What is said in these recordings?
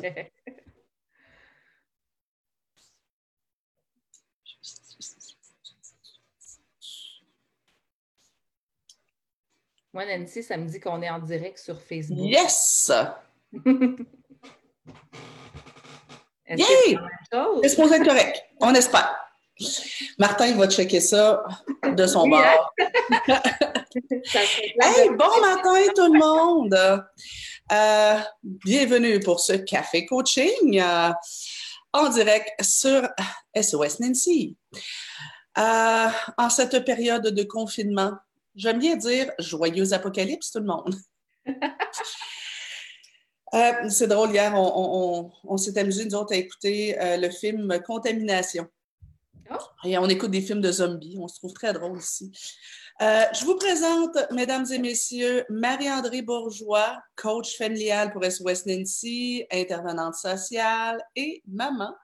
Moi, Nancy, ça me dit qu'on est en direct sur Facebook. Yes! Est-ce que c'est supposé être correct? On espère. Martin, il va checker ça de son Oui, bord. Hey, bon matin tout le monde! Euh, bienvenue pour ce café coaching euh, en direct sur SOS Nancy. Euh, en cette période de confinement, j'aime bien dire joyeux apocalypse tout le monde. C'est drôle, hier, on, on- on- on s'est amusé, nous autres, à écouter le film Contamination. Oh. Et on écoute des films de zombies. On se trouve très drôle ici. Euh, je vous présente, mesdames et messieurs, Marie-André Bourgeois, coach familial pour SOS Nancy, intervenante sociale et maman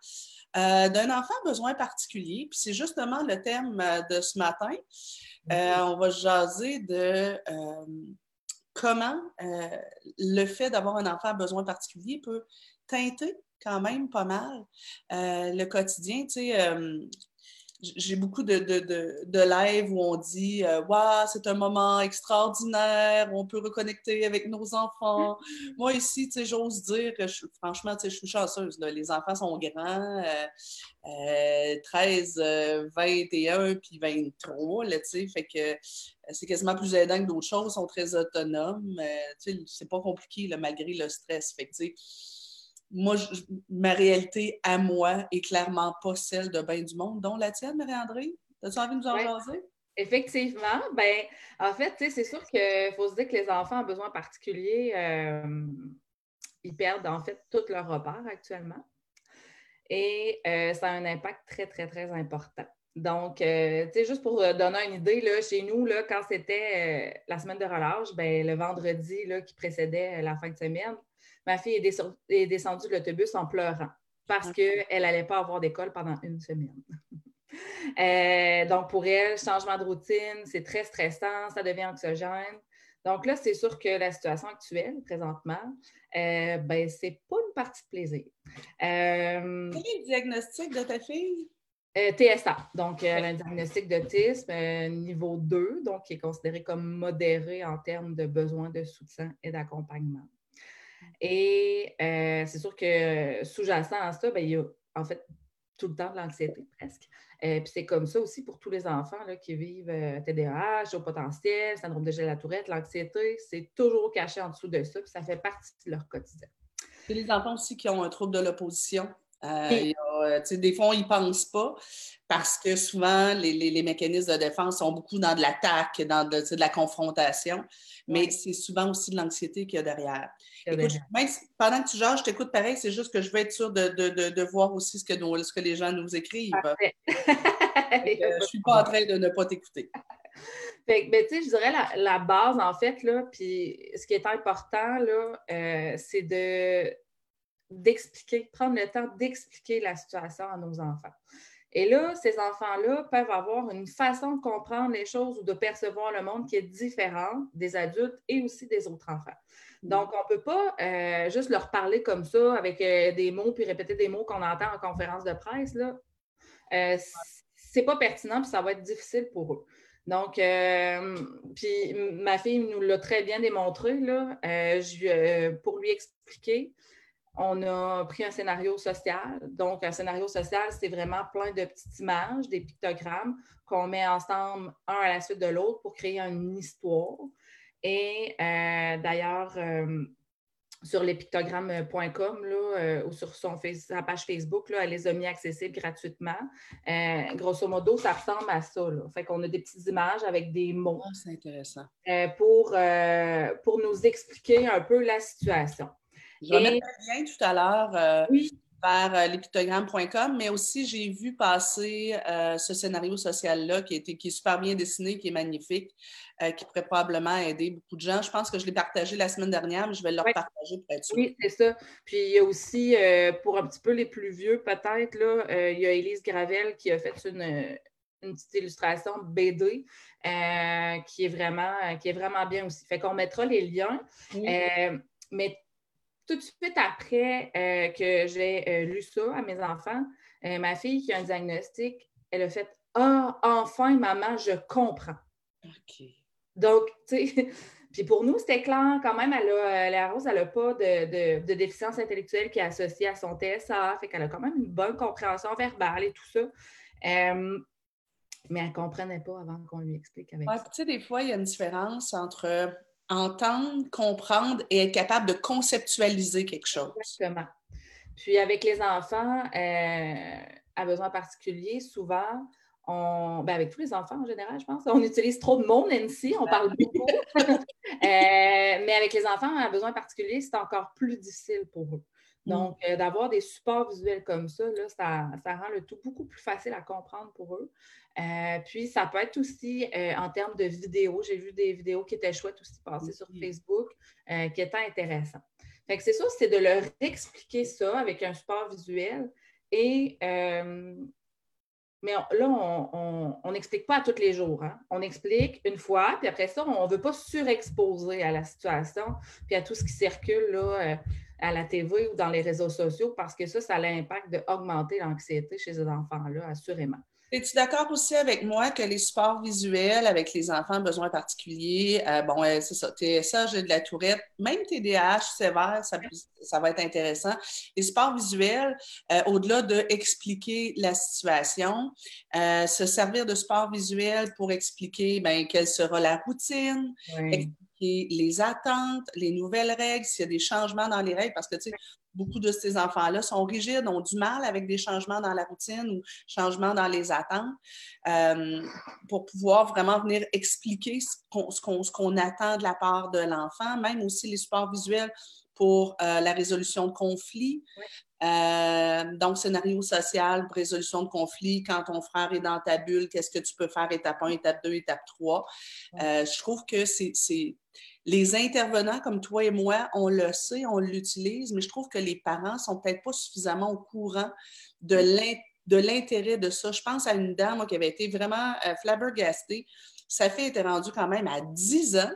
euh, d'un enfant à besoin particulier. Puis c'est justement le thème euh, de ce matin. Euh, on va jaser de comment le fait d'avoir un enfant à besoin particulier peut teinter quand même pas mal euh, le quotidien. Tu sais, euh, j'ai beaucoup de, de, de, de lives où on dit euh, Waouh, c'est un moment extraordinaire, on peut reconnecter avec nos enfants. Moi, ici, tu sais, j'ose dire que je, franchement, tu sais, je suis chanceuse. là. Les enfants sont grands, euh, euh, 13, euh, 21 puis 23, là, tu sais, fait que euh, c'est quasiment plus aidant que d'autres choses, ils sont très autonomes. euh, tu sais, c'est pas compliqué, là, malgré le stress. Fait que, moi, je- ma réalité à moi est clairement pas celle de bien du monde, dont la tienne, Marie-André. As-tu envie de nous en Ouais. jaser? Effectivement, ben, en fait, c'est sûr qu'il faut se dire que les enfants ont besoin particuliers, euh, ils perdent en fait tous leurs repères actuellement. Et euh, ça a un impact très, très, très important. Donc, euh, tu sais, juste pour donner une idée, là, chez nous, là, quand c'était la semaine de relâche, ben, le vendredi là, qui précédait la fin de semaine, ma fille est, descend- est descendue de l'autobus en pleurant parce qu'elle n'allait pas avoir d'école pendant une semaine. Euh, donc, pour elle, changement de routine, c'est très stressant, ça devient anxiogène. Donc là, c'est sûr que la situation actuelle, présentement, euh, ben, c'est pas une partie de plaisir. Euh, Quel est le diagnostic de ta fille? euh, TSA, donc euh, un diagnostic d'autisme euh, niveau 2, donc qui est considéré comme modéré en termes de besoin de soutien et d'accompagnement. Et euh, c'est sûr que sous-jacent à ça, ben, il y a en fait tout le temps de l'anxiété presque. Euh, Puis c'est comme ça aussi pour tous les enfants là, qui vivent euh, TDAH, au potentiel, syndrome de Gilles la tourette, l'anxiété, c'est toujours caché en dessous de ça, puis ça fait partie de leur quotidien. C'est les enfants aussi qui ont un trouble de l'opposition. Euh, a, euh, des fois, ils ne pensent pas parce que souvent, les, les- les mécanismes de défense sont beaucoup dans de l'attaque, dans de, de la confrontation, mais Ouais. c'est souvent aussi de l'anxiété qu'il y a derrière. Écoute, même si- pendant que tu jases, je t'écoute pareil, c'est juste que je veux être sûre de, de- de- voir aussi ce que, nous- ce que les gens nous écrivent. Euh, je ne suis pas en train de ne pas t'écouter. Fait ben, tu sais, je dirais la, la base, en fait, là, puis ce qui est important, là, euh, c'est de d'expliquer, prendre le temps d'expliquer la situation à nos enfants. Et là, ces enfants-là peuvent avoir une façon de comprendre les choses ou de percevoir le monde qui est différente des adultes et aussi des autres enfants. Donc, on ne peut pas euh, juste leur parler comme ça avec euh, des mots puis répéter des mots qu'on entend en conférence de presse. Là. Euh, c'est pas pertinent puis ça va être difficile pour eux. Donc, euh, puis ma fille nous l'a très bien démontré. Là, Euh, je- euh, pour lui expliquer, on a pris un scénario social. Donc, un scénario social, c'est vraiment plein de petites images, des pictogrammes qu'on met ensemble un à la suite de l'autre pour créer une histoire. Et euh, d'ailleurs, euh, sur lespictogrammes.com euh, ou sur son sa page Facebook, là, elle les a mis accessibles gratuitement. Euh, grosso modo, ça ressemble à ça. Là. Fait qu'on a des petites images avec des mots Ah, c'est intéressant. euh, pour, pour nous expliquer un peu la situation. Je vais Et- mettre un lien tout à l'heure euh, Oui. vers euh, l'épictogramme.com, mais aussi j'ai vu passer euh, ce scénario social-là qui, qui est super bien dessiné, qui est magnifique, euh, qui pourrait probablement aider beaucoup de gens. Je pense que je l'ai partagé la semaine dernière, mais je vais le repartager pour être sûr. Oui, c'est ça. Puis il y a aussi, pour un petit peu les plus vieux, peut-être, là, il y a Élise Gravel qui a fait une, une petite illustration BD euh, qui, est vraiment, qui est vraiment bien aussi. Fait qu'on mettra les liens. Euh, mais tout de suite après euh, que j'ai euh, lu ça à mes enfants, ma fille qui a un diagnostic, elle a fait Ah, enfin, maman, je comprends. OK. Donc, tu sais, puis pour nous, c'était clair quand même, elle a, la Rose, elle n'a pas de, déficience intellectuelle qui est associée à son TSA, fait qu'elle a quand même une bonne compréhension verbale et tout ça. mais elle ne comprenait pas avant qu'on lui explique avec Tu sais, des fois, il y a une différence entre entendre, comprendre et être capable de conceptualiser quelque chose. Exactement. Puis avec les enfants euh, à besoins particuliers, souvent, on, ben avec tous les enfants en général, je pense, on utilise trop de mots, Nancy, on parle beaucoup. Euh, mais avec les enfants à besoins particuliers, c'est encore plus difficile pour eux. Mm. Donc, euh, d'avoir des supports visuels comme ça, là, ça, ça, rend le tout beaucoup plus facile à comprendre pour eux. Euh, puis, ça peut être aussi euh, en termes de vidéos. J'ai vu des vidéos qui étaient chouettes aussi passer sur Facebook, euh, qui étaient intéressantes. Fait que c'est ça, c'est de leur expliquer ça avec un support visuel. Et mais là, on n'explique pas à tous les jours. Hein. On explique une fois, puis après ça, on ne veut pas surexposer à la situation, puis à tout ce qui circule là, à la TV ou dans les réseaux sociaux, parce que ça, ça a l'impact d'augmenter l'anxiété chez ces enfants-là, assurément. Es-tu d'accord aussi avec moi que les sports visuels avec les enfants besoins particuliers, euh, bon, c'est ça, TSA, j'ai de la tourette, même TDAH sévère, ça, va être intéressant. Les sports visuels, euh, au-delà d'expliquer la situation, euh, se servir de sports visuels pour expliquer ben, quelle sera la routine, les attentes, les nouvelles règles, s'il y a des changements dans les règles, parce que, tu sais, beaucoup de ces enfants-là sont rigides, ont du mal avec des changements dans la routine ou changements dans les attentes, euh, pour pouvoir vraiment venir expliquer ce qu'on attend de la part de l'enfant, même aussi les supports visuels pour euh, la résolution de conflits. Euh, donc, scénario social, résolution de conflits, quand ton frère est dans ta bulle, qu'est-ce que tu peux faire, étape 1, étape 2, étape 3. je trouve que c'est les intervenants comme toi et moi, on le sait, on l'utilise, mais je trouve que les parents sont peut-être pas suffisamment au courant de l'intérêt de ça. Je pense à une dame qui avait été vraiment euh, flabbergastée. Sa fille était rendue quand même à 10 ans.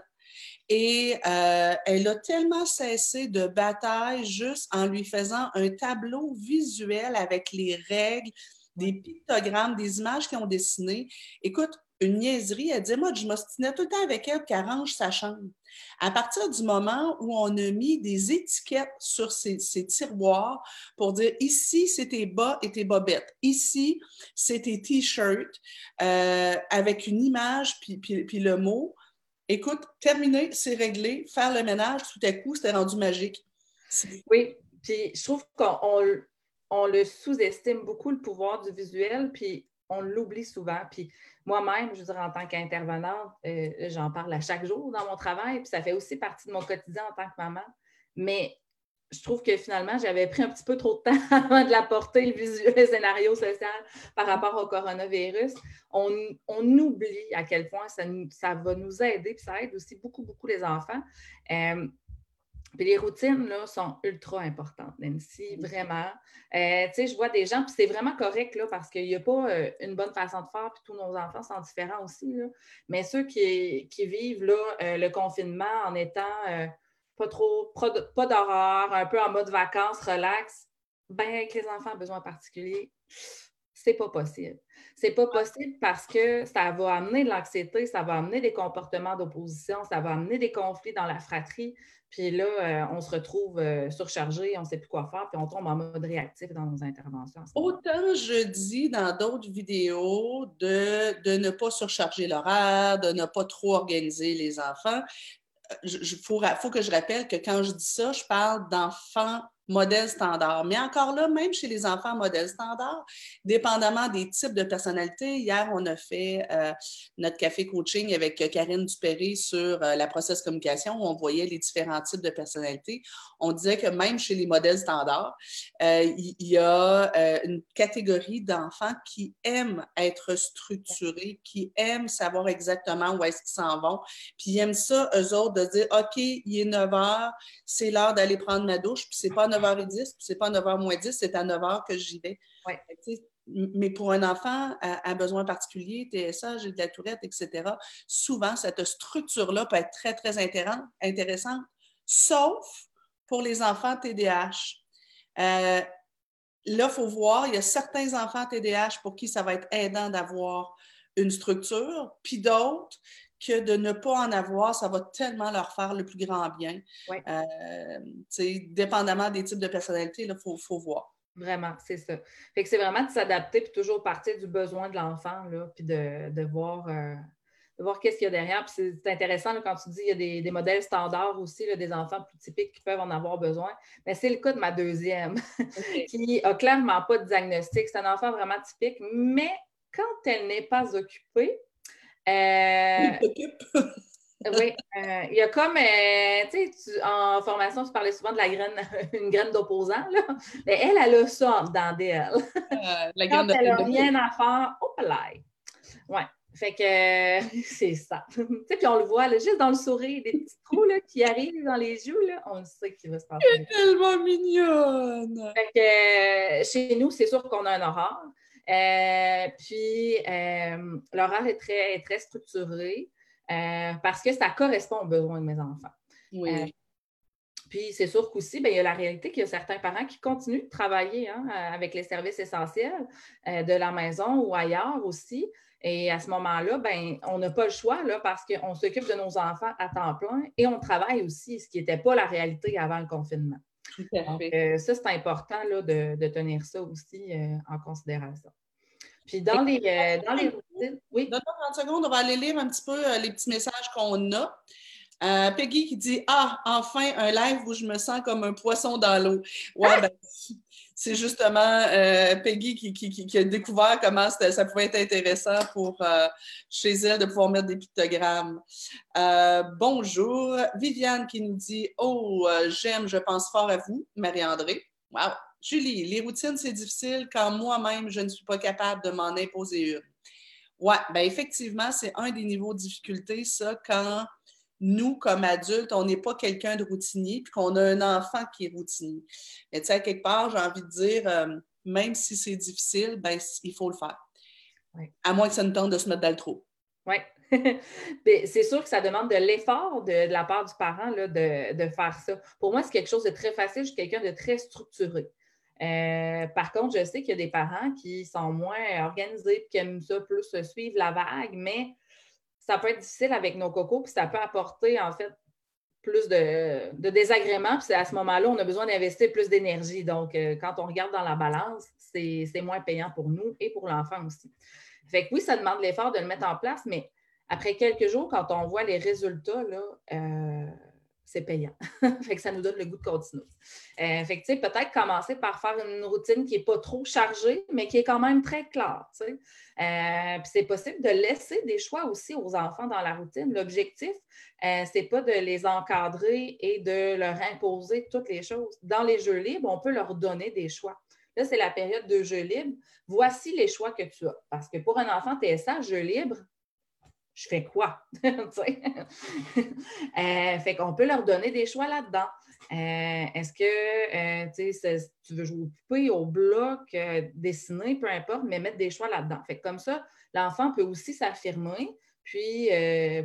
Et euh, elle a tellement cessé de bataille juste en lui faisant un tableau visuel avec les règles, des pictogrammes, des images qu'ils ont dessinées. Écoute, une niaiserie, elle dit Moi, je m'ostinais tout le temps avec elle qu'elle range sa chambre. À partir du moment où on a mis des étiquettes sur ces, tiroirs pour dire ici, tes bas et tes bobettes, ici, c'est tes t-shirts, euh, avec une image puis, puis, le mot, écoute, terminé, c'est réglé, faire le ménage, tout à coup, c'était rendu magique. Oui, puis je trouve qu'on on le sous-estime beaucoup, le pouvoir du visuel, puis on l'oublie souvent. Puis moi-même, je veux dire, en tant qu'intervenante, euh, j'en parle à chaque jour dans mon travail, puis ça fait aussi partie de mon quotidien en tant que maman. Mais je trouve que finalement, j'avais pris un petit peu trop de temps avant de l'apporter, le, visuel, le scénario social par rapport au coronavirus. On, oublie à quel point ça, ça va nous aider, puis ça aide aussi beaucoup, beaucoup les enfants. Euh, puis les routines, là, sont ultra importantes, Nancy, vraiment. Euh, tu sais, je vois des gens, puis c'est vraiment correct, là, parce qu'il n'y a pas euh, une bonne façon de faire, puis tous nos enfants sont différents aussi, là. Mais ceux qui, vivent, là, le confinement en étant pas trop, pas d'horreur, un peu en mode vacances, relax, ben avec les enfants à besoins particuliers, c'est pas possible. C'est pas possible parce que ça va amener de l'anxiété, ça va amener des comportements d'opposition, ça va amener des conflits dans la fratrie. Puis là, euh, on se retrouve euh, surchargé, on ne sait plus quoi faire, puis on tombe en mode réactif dans nos interventions. Autant je dis dans d'autres vidéos de, de, ne pas surcharger l'horaire, de ne pas trop organiser les enfants. Il faut, faut que je rappelle que quand je dis ça, je parle d'enfants modèle standard. Mais encore là, même chez les enfants modèle standard, dépendamment des types de personnalités, hier, on a fait euh, notre café coaching avec Karine Dupéré sur euh, la process communication où on voyait les différents types de personnalités. On disait que même chez les modèles standards, euh, il y, a une catégorie d'enfants qui aiment être structurés, qui aiment savoir exactement où est-ce qu'ils s'en vont, puis ils aiment ça, eux autres, de dire, OK, il est 9 heures, c'est l'heure d'aller prendre ma douche, puis c'est pas 9h10, c'est pas 9h moins 10, c'est à 9h que j'y vais. Mais pour un enfant à, besoin particulier, TSA, j'ai de la tourette, etc., souvent, cette structure-là peut être très, très intéressante, sauf pour les enfants TDAH. Euh, là, il faut voir, il y a certains enfants TDAH pour qui ça va être aidant d'avoir une structure, puis d'autres que de ne pas en avoir, ça va tellement leur faire le plus grand bien. Euh, dépendamment des types de personnalités, il faut, faut, voir. Vraiment, c'est ça. Fait que c'est vraiment de s'adapter puis toujours partir du besoin de l'enfant, puis de, de, voir euh, voir qu'est-ce qu'il y a derrière. Puis c'est intéressant quand tu dis qu'il y a des, modèles standards aussi, des enfants plus typiques qui peuvent en avoir besoin. Mais c'est le cas de ma deuxième, qui n'a clairement pas de diagnostic. C'est un enfant vraiment typique, mais quand elle n'est pas occupée, euh, oui, euh, il y a comme, euh, tu sais, en formation, tu parlais souvent de la graine, une graine d'opposant, là. Mais elle, elle a ça dans d'elle. la graine Quand elle n'a rien à faire, hop là. Ouais. Fait que c'est ça. tu sais, puis on le voit juste dans le sourire, des petits trous là, qui arrivent dans les yeux, là, on sait qu'il va se passer. Elle est tellement mignonne! Fait que chez nous, c'est sûr qu'on a un horaire. Euh, puis euh, l'horaire est très, très structuré euh, parce que ça correspond aux besoins de mes enfants. Oui. Puis c'est sûr qu'aussi, ben, il y a la réalité qu'il y a certains parents qui continuent de travailler hein, avec les services essentiels de la maison ou ailleurs aussi. Et à ce moment-là, ben, on n'a pas le choix là, parce qu'on s'occupe de nos enfants à temps plein et on travaille aussi, ce qui n'était pas la réalité avant le confinement. Donc, euh, ça, c'est important là, de, tenir ça aussi euh, en considération. Puis dans les, euh, dans les Oui. Dans 30 secondes, on va aller lire un petit peu les petits messages qu'on a. Peggy qui dit Ah, enfin, un live où je me sens comme un poisson dans l'eau. Ouais, ah! ben, c'est justement euh, Peggy qui, a découvert comment ça pouvait être intéressant pour euh, chez elle de pouvoir mettre des pictogrammes. Euh, bonjour. Viviane qui nous dit Oh, j'aime, je pense fort à vous, Marie-André. Wow. Julie, les routines, c'est difficile quand moi-même, je ne suis pas capable de m'en imposer une. Oui, bien effectivement, c'est un des niveaux de difficulté, ça, quand nous, comme adultes, on n'est pas quelqu'un de routinier, puis qu'on a un enfant qui est routinier. Mais tu sais, quelque part, j'ai envie de dire, euh, même si c'est difficile, ben, il faut le faire. À moins que ça nous tente de se mettre dans le trou. Oui. c'est sûr que ça demande de l'effort de, la part du parent là, de, faire ça. Pour moi, c'est quelque chose de très facile. Je suis quelqu'un de très structuré. Euh, par contre, je sais qu'il y a des parents qui sont moins organisés et qui aiment ça plus suivre la vague, mais ça peut être difficile avec nos cocos, puis ça peut apporter en fait plus de, désagréments. Puis à ce moment-là, on a besoin d'investir plus d'énergie. Donc, euh, quand on regarde dans la balance, c'est moins payant pour nous et pour l'enfant aussi. Fait que oui, ça demande l'effort de le mettre en place, mais après quelques jours, quand on voit les résultats, là, euh, c'est payant. fait que ça nous donne le goût de continuer. Euh, peut-être commencer par faire une routine qui n'est pas trop chargée, mais qui est quand même très claire. Euh, puis c'est possible de laisser des choix aussi aux enfants dans la routine. L'objectif, euh, ce n'est pas de les encadrer et de leur imposer toutes les choses. Dans les jeux libres, on peut leur donner des choix. Là, c'est la période de jeux libres. Voici les choix que tu as. Parce que pour un enfant TSA, jeu libre, je fais quoi? euh, fait qu'on peut leur donner des choix là-dedans. Euh, est-ce que euh, tu veux jouer au poupée, au bloc, euh, dessiner, peu importe, mais mettre des choix là-dedans. Fait comme ça, l'enfant peut aussi s'affirmer, puis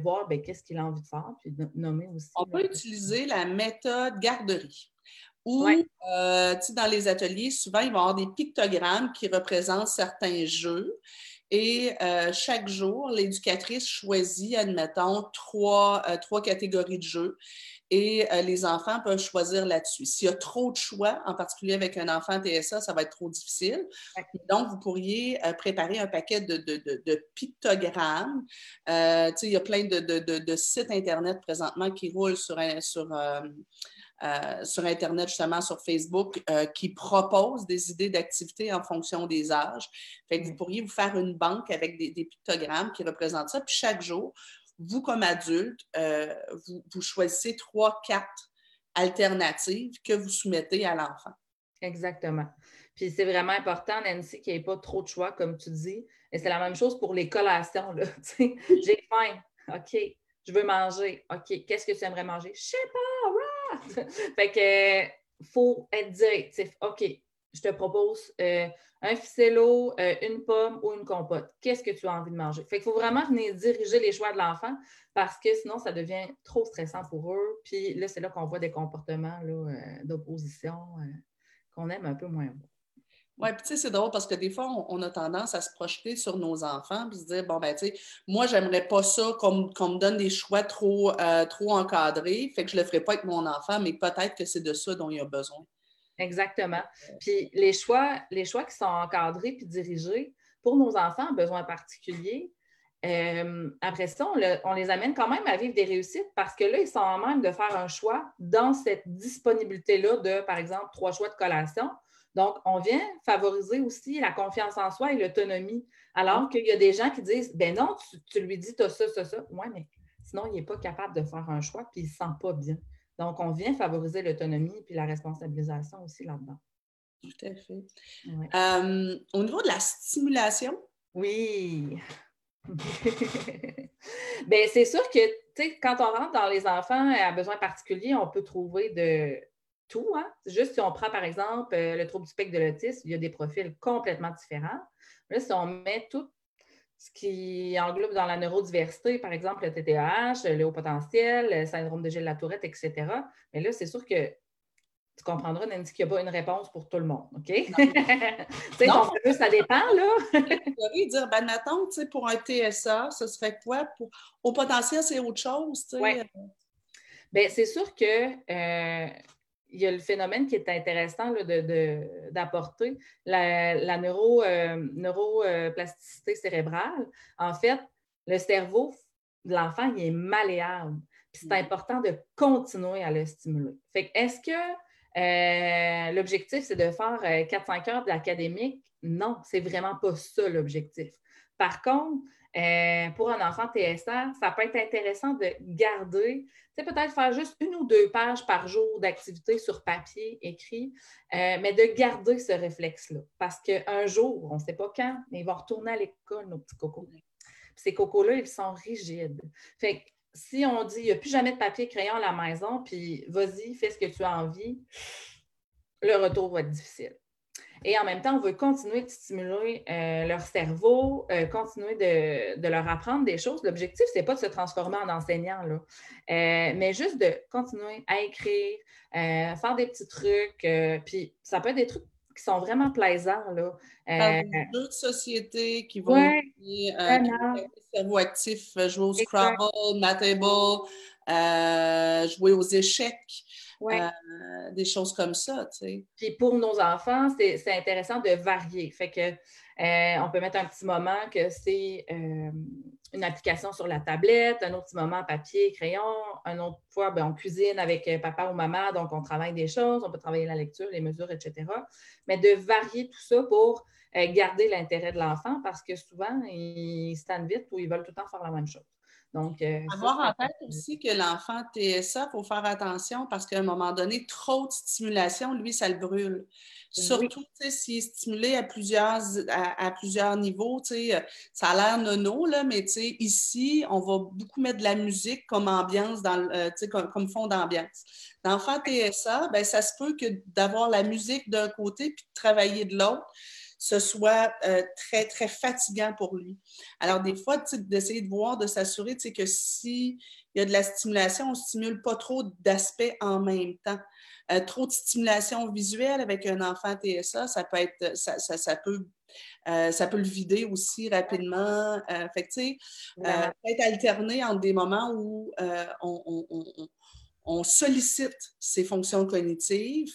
voir ben, qu'est-ce qu'il a envie de faire, puis nommer aussi. On peut utiliser la méthode garderie. Ou, dans les ateliers, souvent, il va y avoir des pictogrammes qui représentent certains jeux. Et euh, chaque jour, l'éducatrice choisit, admettons, trois, euh, trois catégories de jeux et euh, les enfants peuvent choisir là-dessus. S'il y a trop de choix, en particulier avec un enfant TSA, ça va être trop difficile. Donc, vous pourriez préparer un paquet de, de, de, pictogrammes. il y a plein de, sites Internet présentement qui roulent sur, sur euh, sur Internet, justement, sur Facebook, euh, qui proposent des idées d'activités en fonction des âges. Fait que vous pourriez vous faire une banque avec des, pictogrammes qui représentent ça. Puis chaque jour, vous, comme adulte, euh, vous, choisissez trois, quatre alternatives que vous soumettez à l'enfant. Exactement. Puis c'est vraiment important, Nancy, qu'il n'y ait pas trop de choix, comme tu dis. Et c'est la même chose pour les collations. J'ai faim. OK. Je veux manger. OK. Qu'est-ce que tu aimerais manger? Je sais pas. fait que faut être directif. OK, je te propose euh, un ficello, euh, une pomme ou une compote. Qu'est-ce que tu as envie de manger? Fait qu'il faut vraiment venir diriger les choix de l'enfant parce que sinon, ça devient trop stressant pour eux. Puis là, c'est là qu'on voit des comportements euh, d'opposition qu'on aime un peu moins. Oui, puis tu sais, c'est drôle parce que des fois, on, a tendance à se projeter sur nos enfants puis se dire, bon, ben, tu sais, moi, j'aimerais pas ça qu'on me donne des choix trop, trop encadrés, fait que je le ferai pas avec mon enfant, mais peut-être que c'est de ça dont il a besoin. Exactement. Puis les choix, les choix qui sont encadrés puis dirigés pour nos enfants en besoins particuliers, euh, après ça, on, les amène quand même à vivre des réussites parce que là, ils sont en même de faire un choix dans cette disponibilité-là de, par exemple, trois choix de collation. Donc, on vient favoriser aussi la confiance en soi et l'autonomie. Alors qu'il y a des gens qui disent Ben non, tu, lui dis, tu as ça, ça, ça. Oui, mais sinon, il n'est pas capable de faire un choix puis il ne se sent pas bien. Donc, on vient favoriser l'autonomie puis la responsabilisation aussi là-dedans. Tout à fait. Euh, au niveau de la stimulation? Oui. Bien, c'est sûr que, quand on rentre dans les enfants à besoins particuliers, on peut trouver de tout. Hein? Juste si on prend, par exemple, euh, le trouble du spectre de l'autisme, il y a des profils complètement différents. Là, si on met tout ce qui englobe dans la neurodiversité, par exemple, le TTAH, le haut potentiel, le syndrome de Gilles-Latourette, etc. Mais là, c'est sûr que tu comprendras, Nancy, qu'il n'y a pas une réponse pour tout le monde, OK? tu sais, ça dépend, là. Dire, ben, mettons, tu sais, pour un TSA, ça serait quoi? Pour... Au potentiel, c'est autre chose, tu sais. Bien, c'est sûr que euh, il y a le phénomène qui est intéressant d'apporter, la, neuro, euh, neuroplasticité cérébrale. En fait, le cerveau de l'enfant, il est malléable. c'est mm. important de continuer à le stimuler. Fait est-ce que euh, l'objectif, c'est de faire 4-5 euh, heures d'académique? Non, c'est vraiment pas ça l'objectif. Par contre, pour un enfant TSA, ça peut être intéressant de garder sais, peut-être faire juste une ou deux pages par jour d'activité sur papier écrit, euh, mais de garder ce réflexe-là. Parce qu'un jour, on ne sait pas quand, mais ils vont retourner à l'école, nos petits cocos. ces cocos-là, ils sont rigides. Fait que si on dit, il n'y a plus jamais de papier crayon à la maison, puis vas-y, fais ce que tu as envie, le retour va être difficile. Et en même temps, on veut continuer de stimuler euh, leur cerveau, euh, continuer de, leur apprendre des choses. L'objectif, ce n'est pas de se transformer en enseignant, là, euh, mais juste de continuer à écrire, faire des petits trucs. puis ça peut être des trucs qui sont vraiment plaisants. Là. des jeux de société qui vont ouais, le cerveau actif, jouer au Scrabble, Mathable, jouer aux échecs. Euh, des choses comme ça. Tu sais. Puis pour nos enfants, c'est intéressant de varier. Fait que euh, on peut mettre un petit moment que c'est euh, une application sur la tablette, un autre petit moment papier, crayon, un autre fois, ben, on cuisine avec papa ou maman, donc on travaille des choses, on peut travailler la lecture, les mesures, etc. Mais de varier tout ça pour garder l'intérêt de l'enfant parce que souvent, ils se vite ou ils veulent tout le temps faire la même chose. Donc, euh, Avoir en tête aussi que l'enfant TSA, il faut faire attention parce qu'à un moment donné, trop de stimulation, lui, ça le brûle. Surtout s'il est stimulé à plusieurs, à, plusieurs niveaux. Euh, ça a l'air nono, là, mais ici, on va beaucoup mettre de la musique comme ambiance, dans, euh, comme, comme, fond d'ambiance. L'enfant TSA, ben, ça se peut que d'avoir la musique d'un côté puis de travailler de l'autre ce soit euh, très, très fatigant pour lui. Alors, des fois, d'essayer de voir, de s'assurer que s'il y a de la stimulation, on ne stimule pas trop d'aspects en même temps. Euh, trop de stimulation visuelle avec un enfant TSA, ça peut être, ça, ça, peut euh, ça peut le vider aussi rapidement. fait tu sais, peut-être alterner entre des moments où on, on, on, sollicite ses fonctions cognitives,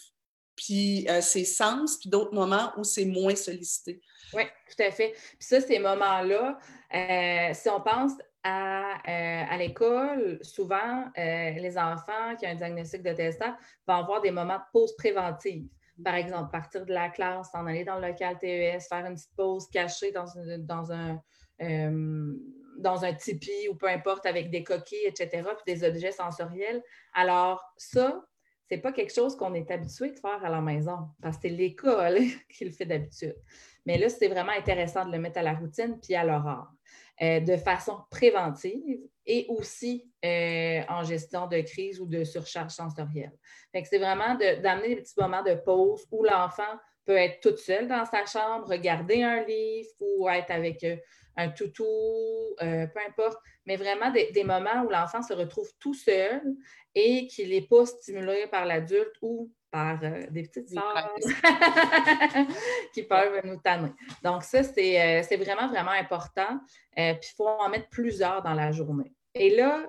puis euh, ses sens, puis d'autres moments où c'est moins sollicité. Oui, tout à fait. Puis ça, ces moments-là, euh, si on pense à, euh, à l'école, souvent, les enfants qui ont un diagnostic de TSA vont avoir des moments de pause préventive. Par exemple, partir de la classe, s'en aller dans le local TES, faire une petite pause cachée dans, dans un dans un tipi ou peu importe, avec des coquilles, etc., puis des objets sensoriels. Alors, ça, c'est pas quelque chose qu'on est habitué de faire à la maison parce que c'est l'école qui le fait d'habitude. Mais là, c'est vraiment intéressant de le mettre à la routine puis à l'horaire euh, de façon préventive et aussi euh, en gestion de crise ou de surcharge sensorielle. c'est vraiment d'amener des petits moments de pause où l'enfant peut être toute seule dans sa chambre, regarder un livre ou être avec euh, un toutou, euh, peu importe, mais vraiment des, moments où l'enfant se retrouve tout seul et qu'il n'est pas stimulé par l'adulte ou par euh, des petites sœurs qui peuvent nous tanner. Donc, ça, c'est vraiment, vraiment important. puis, il faut en mettre plusieurs dans la journée. Et là,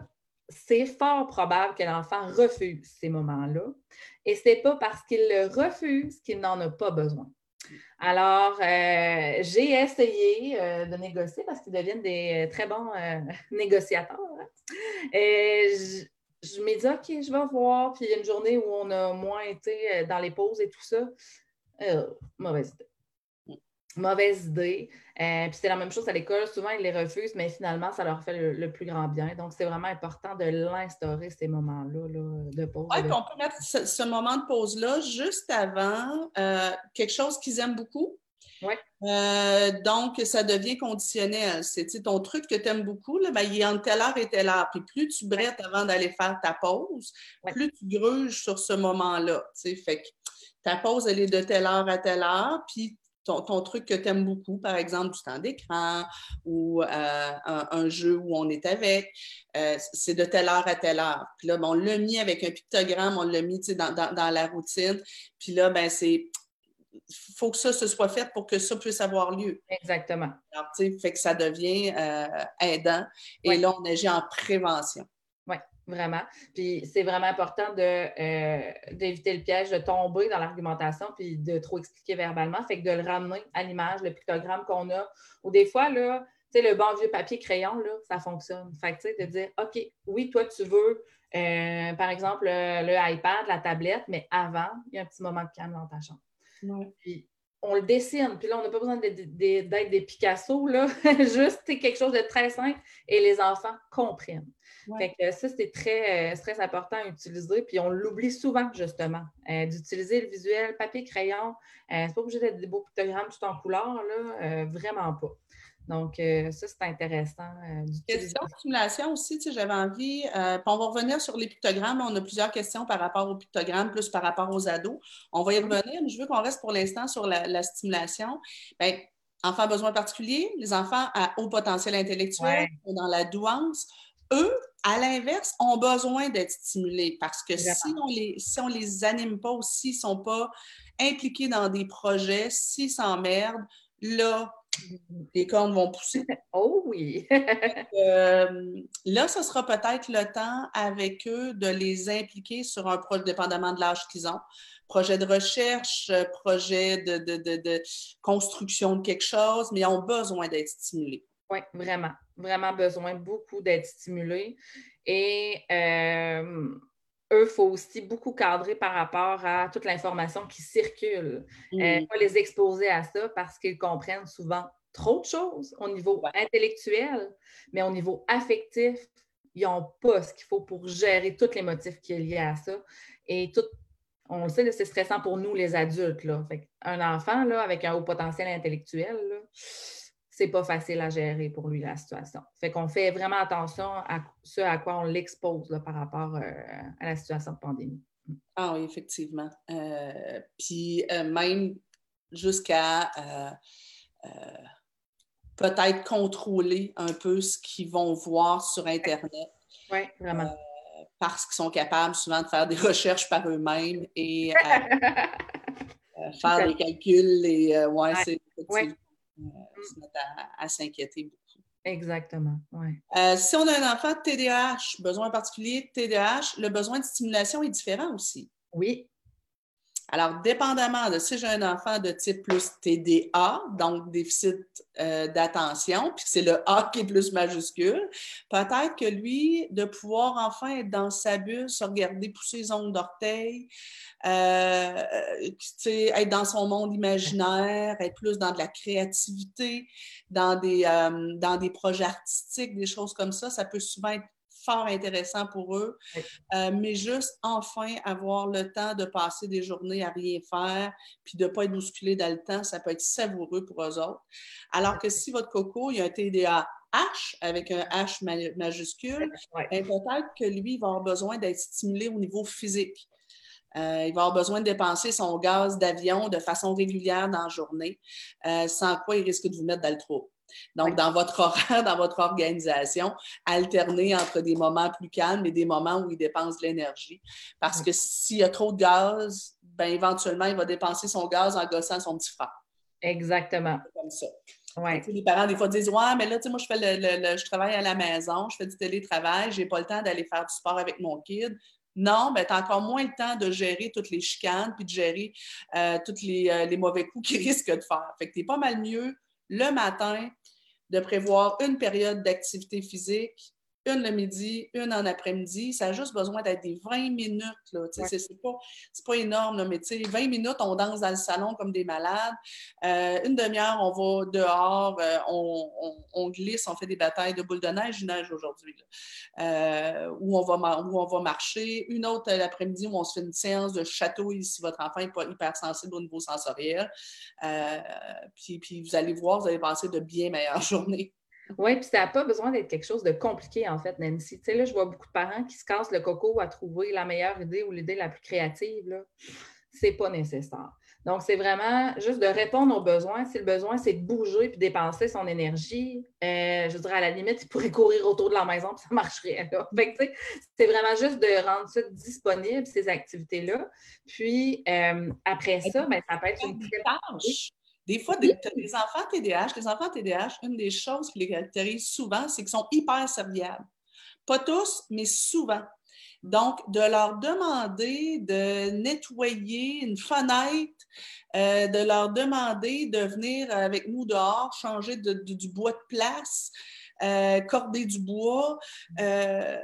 c'est fort probable que l'enfant refuse ces moments-là. Et ce n'est pas parce qu'il le refuse qu'il n'en a pas besoin. Alors, euh, j'ai essayé euh, de négocier parce qu'ils deviennent des très bons euh, négociateurs. Hein. Et je, je me dis, OK, je vais voir. Puis il y a une journée où on a moins été dans les pauses et tout ça. mauvaise idée mauvaise idée. Euh, puis c'est la même chose à l'école. Souvent, ils les refusent, mais finalement, ça leur fait le, plus grand bien. Donc, c'est vraiment important de l'instaurer, ces moments-là de pause. Oui, puis on peut mettre ce, moment de pause-là juste avant euh, quelque chose qu'ils aiment beaucoup. Oui. Euh, donc, ça devient conditionnel. C'est ton truc que tu aimes beaucoup, là, ben, il est entre telle heure et telle heure. Puis plus tu brettes avant d'aller faire ta pause, plus tu gruges sur ce moment-là. Fait que ta pause, elle est de telle heure à telle heure, puis ton, truc que tu aimes beaucoup, par exemple du temps d'écran ou euh, un, jeu où on est avec, euh, c'est de telle heure à telle heure. Puis là, ben, on l'a mis avec un pictogramme, on l'a mis dans, dans, la routine. Puis là, ben, c'est il faut que ça se soit fait pour que ça puisse avoir lieu. Exactement. Alors, fait que ça devient euh, aidant. Et là, on agit en prévention. Vraiment. Puis c'est vraiment important euh, d'éviter le piège de tomber dans l'argumentation puis de trop expliquer verbalement. Fait que de le ramener à l'image, le pictogramme qu'on a. Ou des fois, là, tu sais, le bon vieux papier crayon, là, ça fonctionne. Fait que, tu sais, de dire, OK, oui, toi, tu veux, euh, par exemple, le, iPad, la tablette, mais avant, il y a un petit moment de calme dans ta chambre. Puis on le dessine. Puis là, on n'a pas besoin d'être des Picasso, là. Juste quelque chose de très simple et les enfants comprennent. Fait que ça, c'est très, euh, très important à utiliser. Puis on l'oublie souvent, justement, euh, d'utiliser le visuel, papier, crayon. Euh, c'est pas obligé d'être des beaux pictogrammes tout en couleur, là. vraiment pas. Donc, ça, c'est intéressant. Question de stimulation aussi, j'avais envie. on va revenir sur les pictogrammes. On a plusieurs questions par rapport aux pictogrammes, plus par rapport aux ados. On va y revenir, mais je veux qu'on reste pour l'instant sur la, stimulation. Bien, enfants à besoins particuliers, les enfants à haut potentiel intellectuel, dans la douance, eux, à l'inverse, ont besoin d'être stimulés parce que si on les, si on les anime pas ou s'ils sont pas impliqués dans des projets, s'ils s'emmerdent, là, les cornes vont pousser. Oh oui! Euh, là, ce sera peut-être le temps avec eux de les impliquer sur un projet, dépendamment de l'âge qu'ils ont. Projet de recherche, projet de, de, de construction de quelque chose, mais ils ont besoin d'être stimulés. Oui, vraiment. Vraiment besoin beaucoup d'être stimulés. Et euh, eux, il faut aussi beaucoup cadrer par rapport à toute l'information qui circule. Euh, pas les exposer à ça parce qu'ils comprennent souvent trop de choses au niveau intellectuel, mais au niveau affectif, ils n'ont pas ce qu'il faut pour gérer tous les motifs qui sont liés à ça. Et tout, on le sait, c'est stressant pour nous, les adultes. Là. un enfant là, avec un haut potentiel intellectuel, là, c'est pas facile à gérer pour lui la situation. Fait qu'on fait vraiment attention à ce à quoi on l'expose par rapport euh, à la situation de pandémie. Ah oui, effectivement. Euh, puis euh, même jusqu'à peut-être contrôler un peu ce qu'ils vont voir sur Internet. Oui, vraiment. parce qu'ils sont capables souvent de faire des recherches par eux-mêmes et faire des calculs. Et, ouais, c'est se mettre à, s'inquiéter beaucoup. Exactement, euh, si on a un enfant de TDAH, besoin particulier de TDAH, le besoin de stimulation est différent aussi. Oui, alors, dépendamment de si j'ai un enfant de type plus TDA, donc déficit euh, d'attention, puis c'est le A qui est plus majuscule, peut-être que lui, de pouvoir enfin être dans sa bulle, se regarder pousser les ongles d'orteil, euh, être dans son monde imaginaire, être plus dans de la créativité, dans des, euh, dans des projets artistiques, des choses comme ça, ça peut souvent être fort intéressant pour eux. Euh, mais juste enfin avoir le temps de passer des journées à rien faire, puis de ne pas être bousculé dans le temps, ça peut être savoureux pour eux autres. Alors que si votre coco, il y a un TDA H avec un H majuscule, ben, peut-être que lui, il va avoir besoin d'être stimulé au niveau physique. Euh, il va avoir besoin de dépenser son gaz d'avion de façon régulière dans la journée, euh, sans quoi il risque de vous mettre dans le trou. Donc, dans votre horaire, dans votre organisation, alterner entre des moments plus calmes et des moments où il dépense de l'énergie. Parce que s'il y a trop de gaz, ben, éventuellement, il va dépenser son gaz en gossant son petit frère. Exactement. Comme ça. Les parents, des fois, disent Ouais, mais là, moi, je, fais le, je travaille à la maison, je fais du télétravail, je n'ai pas le temps d'aller faire du sport avec mon kid. Non, ben, tu as encore moins le temps de gérer toutes les chicanes puis de gérer euh, tous les, euh, les, mauvais coups qu'ils risquent de faire. Fait que tu es pas mal mieux le matin de prévoir une période d'activité physique une le midi, une en après-midi. Ça a juste besoin d'être des 20 minutes. C'est pas, pas énorme, mais 20 minutes, on danse dans le salon comme des malades. Euh, une demi-heure, on va dehors, euh, on, glisse, on fait des batailles de boules de neige. Neige aujourd'hui. Euh, où, on va, où on va marcher. Une autre l'après-midi où on se fait une séance de château si votre enfant n'est pas hyper sensible au niveau sensoriel. puis, puis vous allez voir, vous allez passer de bien meilleures journées. Oui, puis ça n'a pas besoin d'être quelque chose de compliqué, en fait, Nancy. Tu sais, là, je vois beaucoup de parents qui se cassent le coco à trouver la meilleure idée ou l'idée la plus créative. Là. C'est pas nécessaire. Donc, c'est vraiment juste de répondre aux besoins. Si le besoin, c'est de bouger puis dépenser son énergie, euh, je dirais, à la limite, il pourrait courir autour de la maison puis ça marcherait. C'est vraiment juste de rendre ça disponible, ces activités-là. Puis, euh, après ça, ben, ça peut être une tâche. Des fois, enfants TDAH, les enfants TDAH, une des choses qui les caractérise souvent, c'est qu'ils sont hyper serviables. Pas tous, mais souvent. Donc, de leur demander de nettoyer une fenêtre, euh, de leur demander de venir avec nous dehors, changer du bois de place, euh, corder du bois, euh,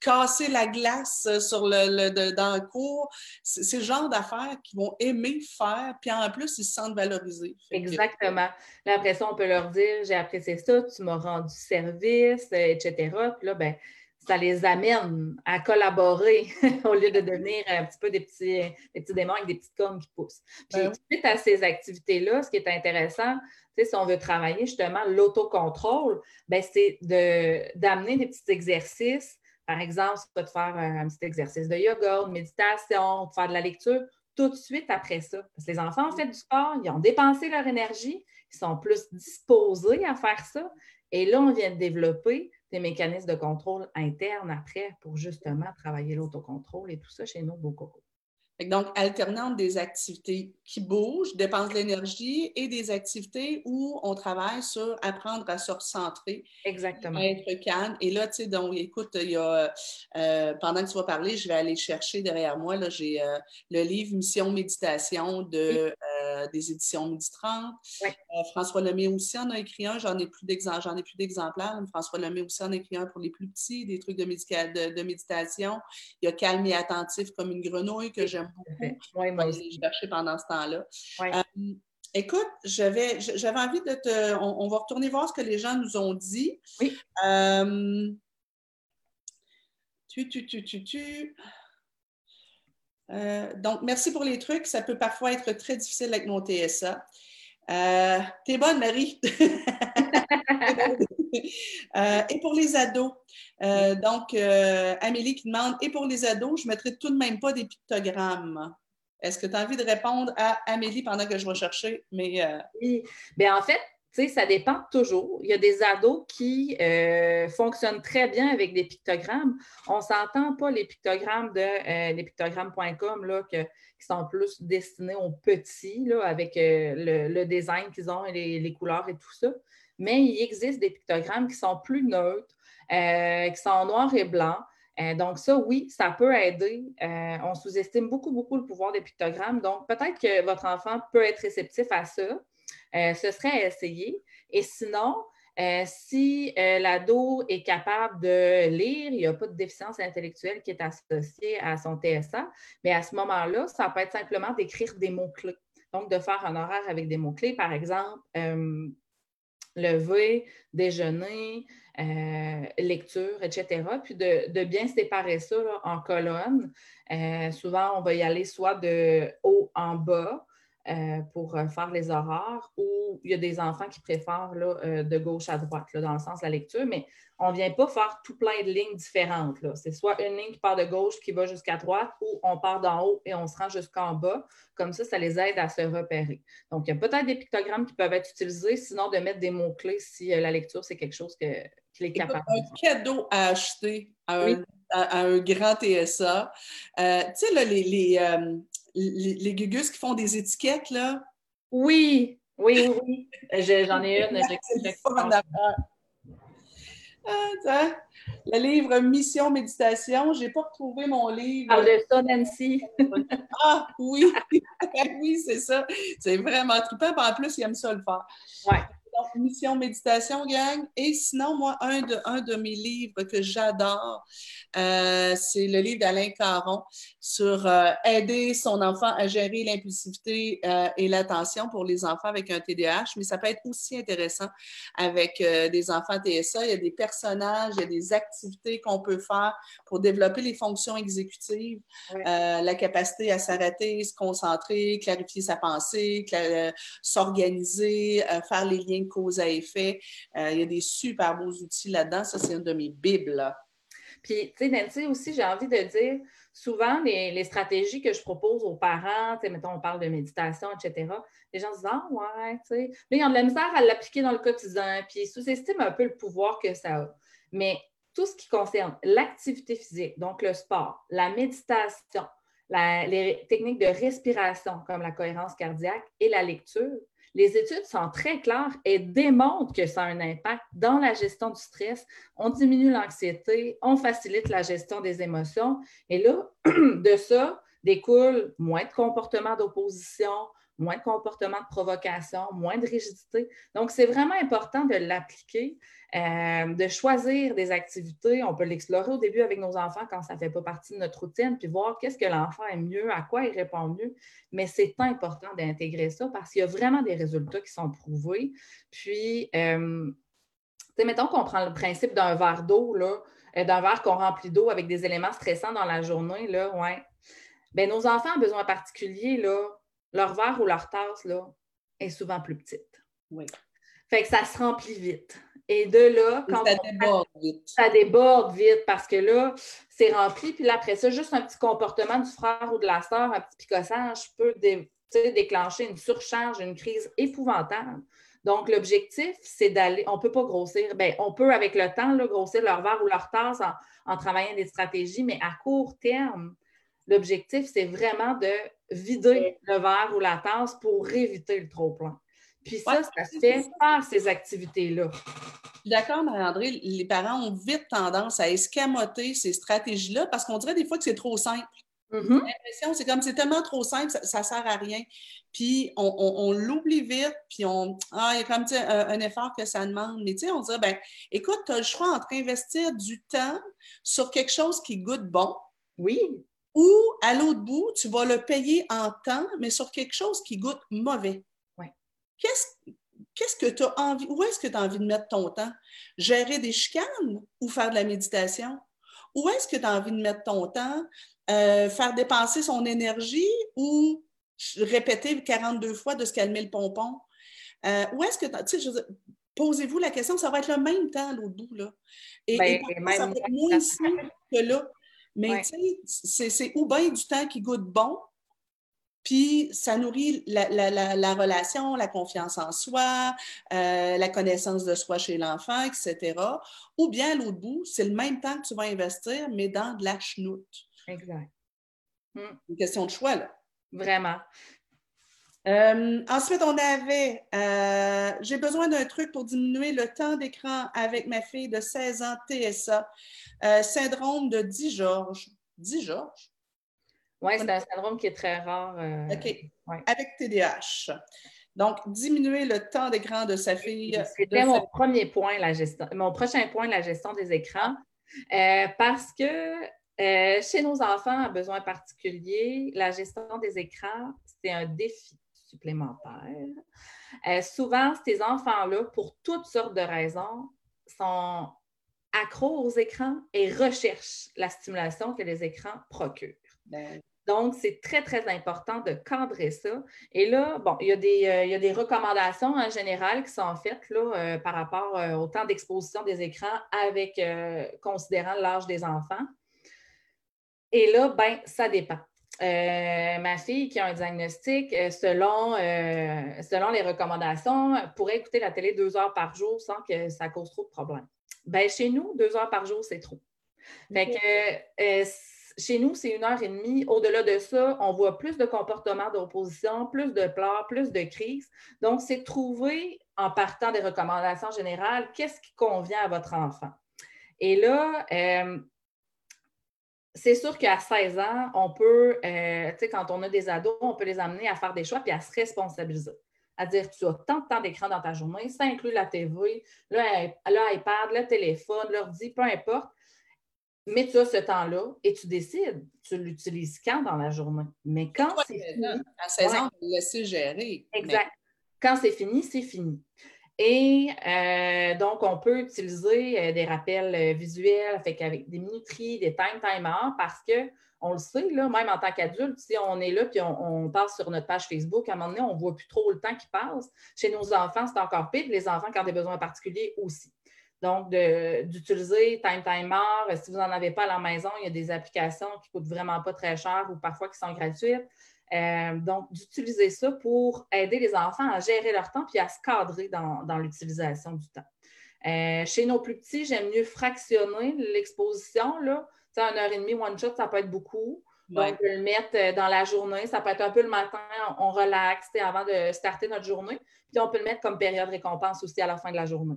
casser la glace sur le, dans le cours. C'est le genre d'affaires qu'ils vont aimer faire, puis en plus, ils se sentent valorisés. Exactement. Là, après ça, on peut leur dire J'ai apprécié ça, tu m'as rendu service, etc. Puis là, ben, ça les amène à collaborer au lieu de devenir un petit peu des petits, des petits démons avec des petites cornes qui poussent. Puis, ben suite à ces activités-là, ce qui est intéressant, si on veut travailler justement l'autocontrôle, ben, c'est d'amener des petits exercices. Par exemple, c'est de faire un, petit exercice de yoga, de méditation, de faire de la lecture tout de suite après ça. Parce que les enfants ont fait du sport, ils ont dépensé leur énergie, ils sont plus disposés à faire ça. Et là, on vient de développer des mécanismes de contrôle interne après pour justement travailler l'autocontrôle et tout ça chez nos beaux. Donc, alternante des activités qui bougent, dépensent de l'énergie et des activités où on travaille sur apprendre à se recentrer. Exactement. Être calme. Et là, tu sais, donc, écoute, il y a, euh, pendant que tu vas parler, je vais aller chercher derrière moi, là, j'ai euh, le livre Mission Méditation de, euh, des éditions Midi 30. François Lemay aussi en a écrit un, j'en ai plus d'exemplaires. François Lemay aussi en a écrit un pour les plus petits, des trucs de, de, de méditation. Il y a Calme et attentif comme une grenouille que j'aime oui, moi aussi. chercher pendant ce temps-là. Euh, écoute, j'avais, envie de te. On, va retourner voir ce que les gens nous ont dit. Oui. Euh, tu, tu, tu, tu, tu. Euh, donc, merci pour les trucs. Ça peut parfois être très difficile avec mon TSA. T'es bonne, Marie. et pour les ados, euh, donc, euh, Amélie qui demande, et pour les ados, je ne mettrai tout de même pas des pictogrammes. Est-ce que tu as envie de répondre à Amélie pendant que je vais chercher? Mais, euh, Oui. Bien, en fait, ça dépend toujours. Il y a des ados qui fonctionnent très bien avec des pictogrammes. On ne s'entend pas les pictogrammes de lespictogrammes.com qui sont plus destinés aux petits là, avec le, design qu'ils ont et les, couleurs et tout ça. Mais il existe des pictogrammes qui sont plus neutres, euh, qui sont en noir et blanc. Euh, donc, ça, oui, ça peut aider. Euh, on sous-estime beaucoup, beaucoup le pouvoir des pictogrammes. Donc, peut-être que votre enfant peut être réceptif à ça. Ce serait à essayer. Et sinon, si l'ado est capable de lire, il n'y a pas de déficience intellectuelle qui est associée à son TSA, mais à ce moment-là, ça peut être simplement d'écrire des mots-clés. Donc, de faire un horaire avec des mots-clés, par exemple, lever, déjeuner, euh, lecture, etc. Puis de, bien séparer ça en colonnes. Euh, souvent, on va y aller soit de haut en bas, euh, pour euh, faire les horreurs ou il y a des enfants qui préfèrent là, de gauche à droite, dans le sens de la lecture, mais on ne vient pas faire tout plein de lignes différentes. C'est soit une ligne qui part de gauche qui va jusqu'à droite ou on part d'en haut et on se rend jusqu'en bas. Comme ça, ça les aide à se repérer. Donc, il y a peut-être des pictogrammes qui peuvent être utilisés, sinon de mettre des mots-cles si la lecture, c'est quelque chose que, qui est capable. Un cadeau à acheter à un à, un grand TSA. Euh, tu sais, là, les, les, les, gugus qui font des étiquettes, là. Oui, oui, oui. J'en ai une. Ah, le livre Mission Méditation, je n'ai pas retrouvé mon livre. Parle de ça, Nancy. ah oui, oui, c'est ça. C'est vraiment trippant. En plus, il aime ça le faire. Ouais mission méditation, gang. Et sinon, moi, un de, un de mes livres que j'adore, euh, c'est le livre d'Alain Caron sur euh, aider son enfant à gérer l'impulsivité euh, et l'attention pour les enfants avec un TDAH. Mais ça peut être aussi intéressant avec des enfants TSA. Il y a des personnages, il y a des activités qu'on peut faire pour développer les fonctions exécutives, la capacité à s'arrêter, se concentrer, clarifier sa pensée, s'organiser, faire les liens cause à effet. Euh, il y a des super beaux outils là-dedans. Ça, c'est une de mes bibles. Puis, tu sais, Nancy, aussi, j'ai envie de dire, souvent, les, stratégies que je propose aux parents, tu sais, mettons, on parle de méditation, etc., les gens disent, ah, ouais, tu sais. Là, ils ont de la misère à l'appliquer dans le quotidien, puis ils sous-estiment un peu le pouvoir que ça a. Mais tout ce qui concerne l'activité physique, donc le sport, la méditation, les techniques de respiration comme la cohérence cardiaque et la lecture, les études sont très claires et démontrent que ça a un impact dans la gestion du stress. On diminue l'anxiété, on facilite la gestion des émotions. Et là, de ça découle moins de comportements d'opposition, moins de comportements de provocation, moins de rigidité. Donc, c'est vraiment important de l'appliquer. Euh, de choisir des activités. On peut l'explorer au début avec nos enfants quand ça ne fait pas partie de notre routine, puis voir qu'est-ce que l'enfant aime mieux, à quoi il répond mieux. Mais c'est important d'intégrer ça parce qu'il y a vraiment des résultats qui sont prouvés. Puis, euh, mettons qu'on prend le principe d'un verre d'eau, euh, d'un verre qu'on remplit d'eau avec des éléments stressants dans la journée, là, ouais. Bien, nos enfants ont besoin particuliers, là, leur verre ou leur tasse, là, est souvent plus petite. Oui. Fait que ça se remplit vite. Et de là, quand ça déborde vite. Ça déborde vite parce que là, c'est rempli. Puis là, après ça, juste un petit comportement du frère ou de la sœur, un petit picossage peut déclencher une surcharge, une crise épouvantable. Donc, l'objectif, c'est d'aller. On ne peut pas grossir. Bien, on peut, avec le temps, là, grossir leur verre ou leur tasse en, en travaillant des stratégies, mais à court terme, l'objectif, c'est vraiment de vider le verre ou la tasse pour éviter le trop-plein. Puis ça, ça se fait par ces activités-là. D'accord, Marie-André, les parents ont vite tendance à escamoter ces stratégies-là parce qu'on dirait des fois que c'est trop simple. Mm-hmm. L'impression, c'est comme c'est tellement trop simple, ça ne sert à rien. Puis on, l'oublie vite, puis on. Ah, il y a comme un, un, effort que ça demande. Mais tu sais, on dirait, ben, écoute, tu as le choix entre investir du temps sur quelque chose qui goûte bon. Oui. Ou à l'autre bout, tu vas le payer en temps, mais sur quelque chose qui goûte mauvais qu'est-ce que tu as envie, où est-ce que tu as envie de mettre ton temps? Gérer des chicanes ou faire de la méditation? Où est-ce que tu as envie de mettre ton temps? Euh, faire dépenser son énergie ou répéter 42 fois de se calmer le pompon? Euh, où est-ce que tu sais, posez-vous la question, ça va être le même temps l'autre bout, là. Et, ben, ça va être moins ici que là. Mais tu sais, c'est ou bien du temps qui goûte bon, puis ça nourrit la, relation, la confiance en soi, euh, la connaissance de soi chez l'enfant, etc. Ou bien à l'autre bout, c'est le même temps que tu vas investir, mais dans de la chenoute. Exact. Une question de choix, là. Vraiment. Euh, ensuite, on avait euh, J'ai besoin d'un truc pour diminuer le temps d'écran avec ma fille de 16 ans TSA. syndrome de Di-Georges. Di-Georges? Oui, c'est un syndrome qui est très rare. Euh, OK. Avec TDAH. Donc, diminuer le temps d'écran de sa fille. C'était mon premier point, la gestion. Mon prochain point, la gestion des écrans. Euh, parce que euh, chez nos enfants à besoins particuliers, la gestion des écrans, c'est un défi supplémentaire. souvent, ces enfants-là, pour toutes sortes de raisons, sont accro aux écrans et recherchent la stimulation que les écrans procurent. Ben Donc, c'est très, très important de cadrer ça. Et là, bon, il y a des, euh, il y a des recommandations en général qui sont faites là, euh, par rapport euh, au temps d'exposition des écrans avec, considérant l'âge des enfants. Et là, ben, ça dépend. Ma fille qui a un diagnostic, selon, selon les recommandations, pourrait écouter la télé deux heures par jour sans que ça cause trop de problèmes. Ben, chez nous, deux heures par jour, c'est trop. Fait que, euh, chez nous, c'est une heure et demie. Au-delà de ça, on voit plus de comportements d'opposition, plus de pleurs, plus de crises. Donc, c'est trouver, en partant des recommandations générales, qu'est-ce qui convient à votre enfant. Et là, euh, c'est sûr qu'à 16 ans, on peut, euh, tu sais, quand on a des ados, on peut les amener à faire des choix puis à se responsabiliser à dire tu as tant de temps d'écran dans ta journée, ça inclut la TV, l'iPad, le téléphone, l'ordi, peu importe. Mais tu as ce temps-là et tu décides, tu l'utilises quand dans la journée? Mais quand c'est fini. À 16 ans, on laisser gérer. Exact. Quand c'est fini, c'est fini. Et euh, donc, on peut utiliser euh, des rappels euh, visuels avec, des minuteries, des time timers parce que on le sait, là, même en tant qu'adulte, si on est là puis on, passe sur notre page Facebook, à un moment donné, on ne voit plus trop le temps qui passe. Chez nos enfants, c'est encore pire. Les enfants, quand ont des besoins particuliers aussi. Donc, d'utiliser Time Timer, si vous n'en avez pas à la maison, il y a des applications qui ne coûtent vraiment pas très cher ou parfois qui sont gratuites. Euh, donc, d'utiliser ça pour aider les enfants à gérer leur temps puis à se cadrer dans, l'utilisation du temps. Euh, chez nos plus petits, j'aime mieux fractionner l'exposition. Là une heure et demie, one shot, ça peut être beaucoup. Donc, on peut le mettre euh, dans la journée. Ça peut être un peu le matin, on relaxe avant de starter notre journée. Puis on peut le mettre comme période récompense aussi à la fin de la journée.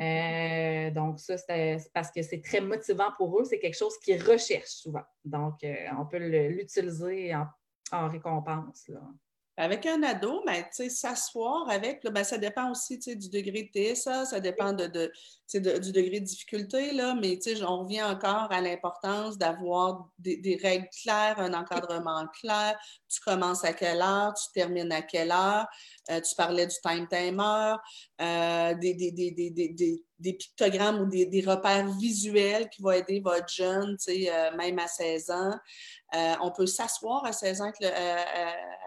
Euh, donc, ça, c'est parce que c'est très motivant pour eux. C'est quelque chose qu'ils recherchent souvent. Donc, euh, on peut l'utiliser en, en, récompense. Là. Avec un ado, ben, s'asseoir avec, ben, ça dépend aussi du degré de TSA, ça dépend de, du degré de difficulté, là, mais on revient encore à l'importance d'avoir des, règles claires, un encadrement clair. Tu commences à quelle heure, tu termines à quelle heure. Euh, tu parlais du time timer, euh, des, pictogrammes ou des, repères visuels qui vont aider votre jeune, euh, même à 16 ans. On peut s'asseoir à 16 ans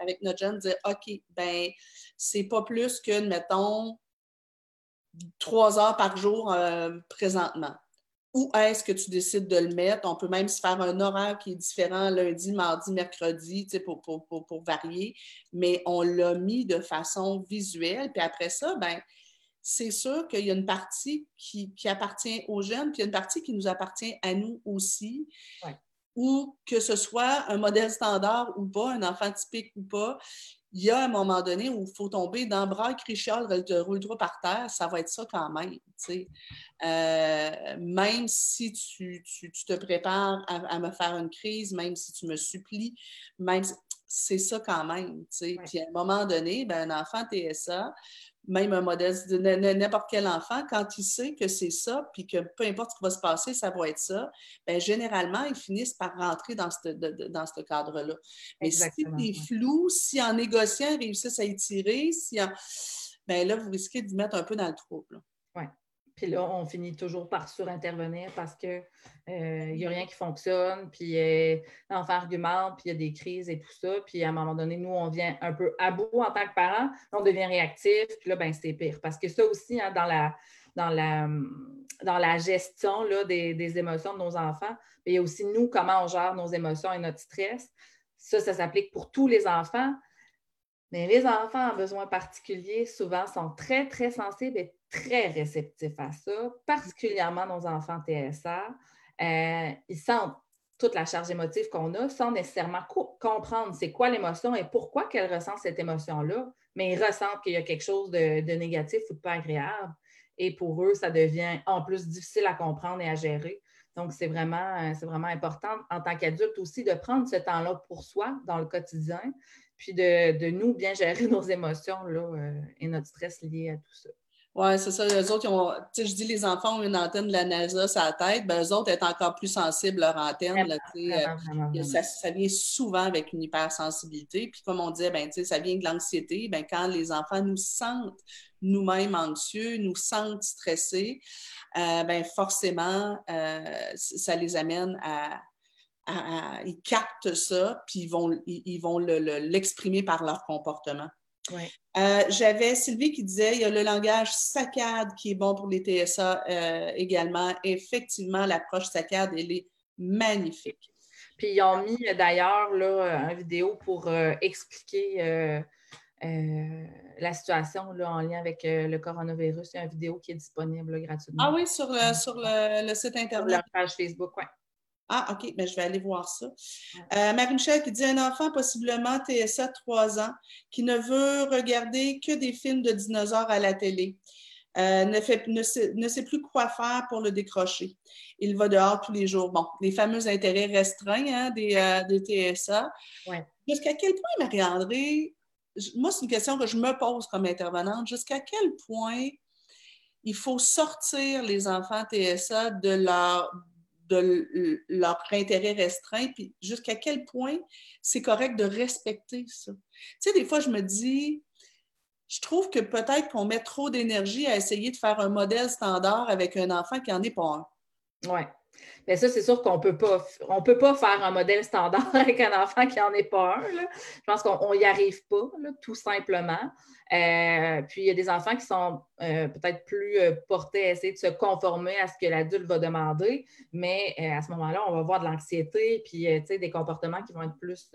avec, notre jeune, dire OK, ben c'est pas plus que, mettons, trois heures par jour présentement. Où est-ce que tu décides de le mettre? On peut même se faire un horaire qui est différent lundi, mardi, mercredi, pour, pour, pour, varier, mais on l'a mis de façon visuelle. Puis après ça, ben, c'est sûr qu'il y a une partie qui, appartient aux jeunes, puis il y a une partie qui nous appartient à nous aussi ou que ce soit un modèle standard ou pas, un enfant typique ou pas, il y a un moment donné où il faut tomber dans le bras, crichol, te roule droit par terre, ça va être ça quand même. Euh, même si tu, te prépares à, me faire une crise, même si tu me supplies, même c'est ça quand même. Puis à un moment donné, ben, un enfant TSA, même un modèle de n'importe quel enfant, quand il sait que c'est ça, puis que peu importe ce qui va se passer, ça va être ça, bien, généralement, ils finissent par rentrer dans ce, dans ce cadre-là. Mais si c'est flou, si en négociant, ils réussissent à étirer, si bien là, vous risquez de vous mettre un peu dans le trouble. Puis là, on finit toujours par surintervenir parce qu'il euh, n'y a rien qui fonctionne, puis euh, l'enfant argumente, puis il y a des crises et tout ça. Puis à un moment donné, nous, on vient un peu à bout en tant que parents, on devient réactif, puis là, ben, c'est pire. Parce que ça aussi, hein, dans, la, dans, la, dans la gestion là, des, émotions de nos enfants, il y a aussi nous, comment on gère nos émotions et notre stress. Ça, ça s'applique pour tous les enfants. Mais les enfants en besoins particuliers, souvent, sont très, très sensibles et très réceptifs à ça, particulièrement nos enfants TSA. Euh, ils sentent toute la charge émotive qu'on a sans nécessairement comprendre c'est quoi l'émotion et pourquoi qu'elle ressent cette émotion-là, mais ils ressentent qu'il y a quelque chose de, négatif ou de pas agréable. Et pour eux, ça devient en plus difficile à comprendre et à gérer. Donc, c'est vraiment, c'est vraiment important en tant qu'adulte aussi de prendre ce temps-là pour soi dans le quotidien, puis de, nous bien gérer nos émotions là, euh, et notre stress lié à tout ça. Oui, c'est ça. Les autres, ont, je dis les enfants ont une antenne de la NASA sur la tête, ben, eux autres sont encore plus sensibles à leur antenne. Là, euh, ça, ça, vient souvent avec une hypersensibilité. Puis comme on dit, ben, ça vient de l'anxiété. Ben, quand les enfants nous sentent nous-mêmes anxieux, nous sentent stressés, euh, ben, forcément, euh, ça les amène à, ils captent ça, puis ils vont, ils, vont l'exprimer par leur comportement. Euh, j'avais Sylvie qui disait il y a le langage saccade qui est bon pour les TSA euh, également. Effectivement, l'approche saccade, elle est magnifique. Puis ils ont mis d'ailleurs une vidéo pour euh, expliquer la situation là, en lien avec le coronavirus. Il y a une vidéo qui est disponible gratuitement. Ah oui, sur, sur le, site Internet. Sur leur page Facebook, oui. Ah, OK, mais ben, je vais aller voir ça. Euh, Marie-Michel qui dit un enfant, possiblement TSA 3 ans, qui ne veut regarder que des films de dinosaures à la télé. Euh, ne, fait, ne, sait, plus quoi faire pour le décrocher. Il va dehors tous les jours. Bon, les fameux intérêts restreints hein, des, euh, TSA. Jusqu'à quel point, Marie-André, moi, c'est une question que je me pose comme intervenante, jusqu'à quel point il faut sortir les enfants TSA de leur, de leur intérêt restreint, puis jusqu'à quel point c'est correct de respecter ça. Tu sais, des fois, je me dis, je trouve que peut-être qu'on met trop d'énergie à essayer de faire un modèle standard avec un enfant qui n'en est pas un. Oui. Mais ça, c'est sûr qu'on peut pas, on peut pas faire un modèle standard avec un enfant qui n'en est pas un. Je pense qu'on n'y arrive pas, tout simplement. Euh, puis, il y a des enfants qui sont euh, peut-être plus euh, portés à essayer de se conformer à ce que l'adulte va demander, mais à ce moment-là, on va voir de l'anxiété, puis des comportements qui vont être plus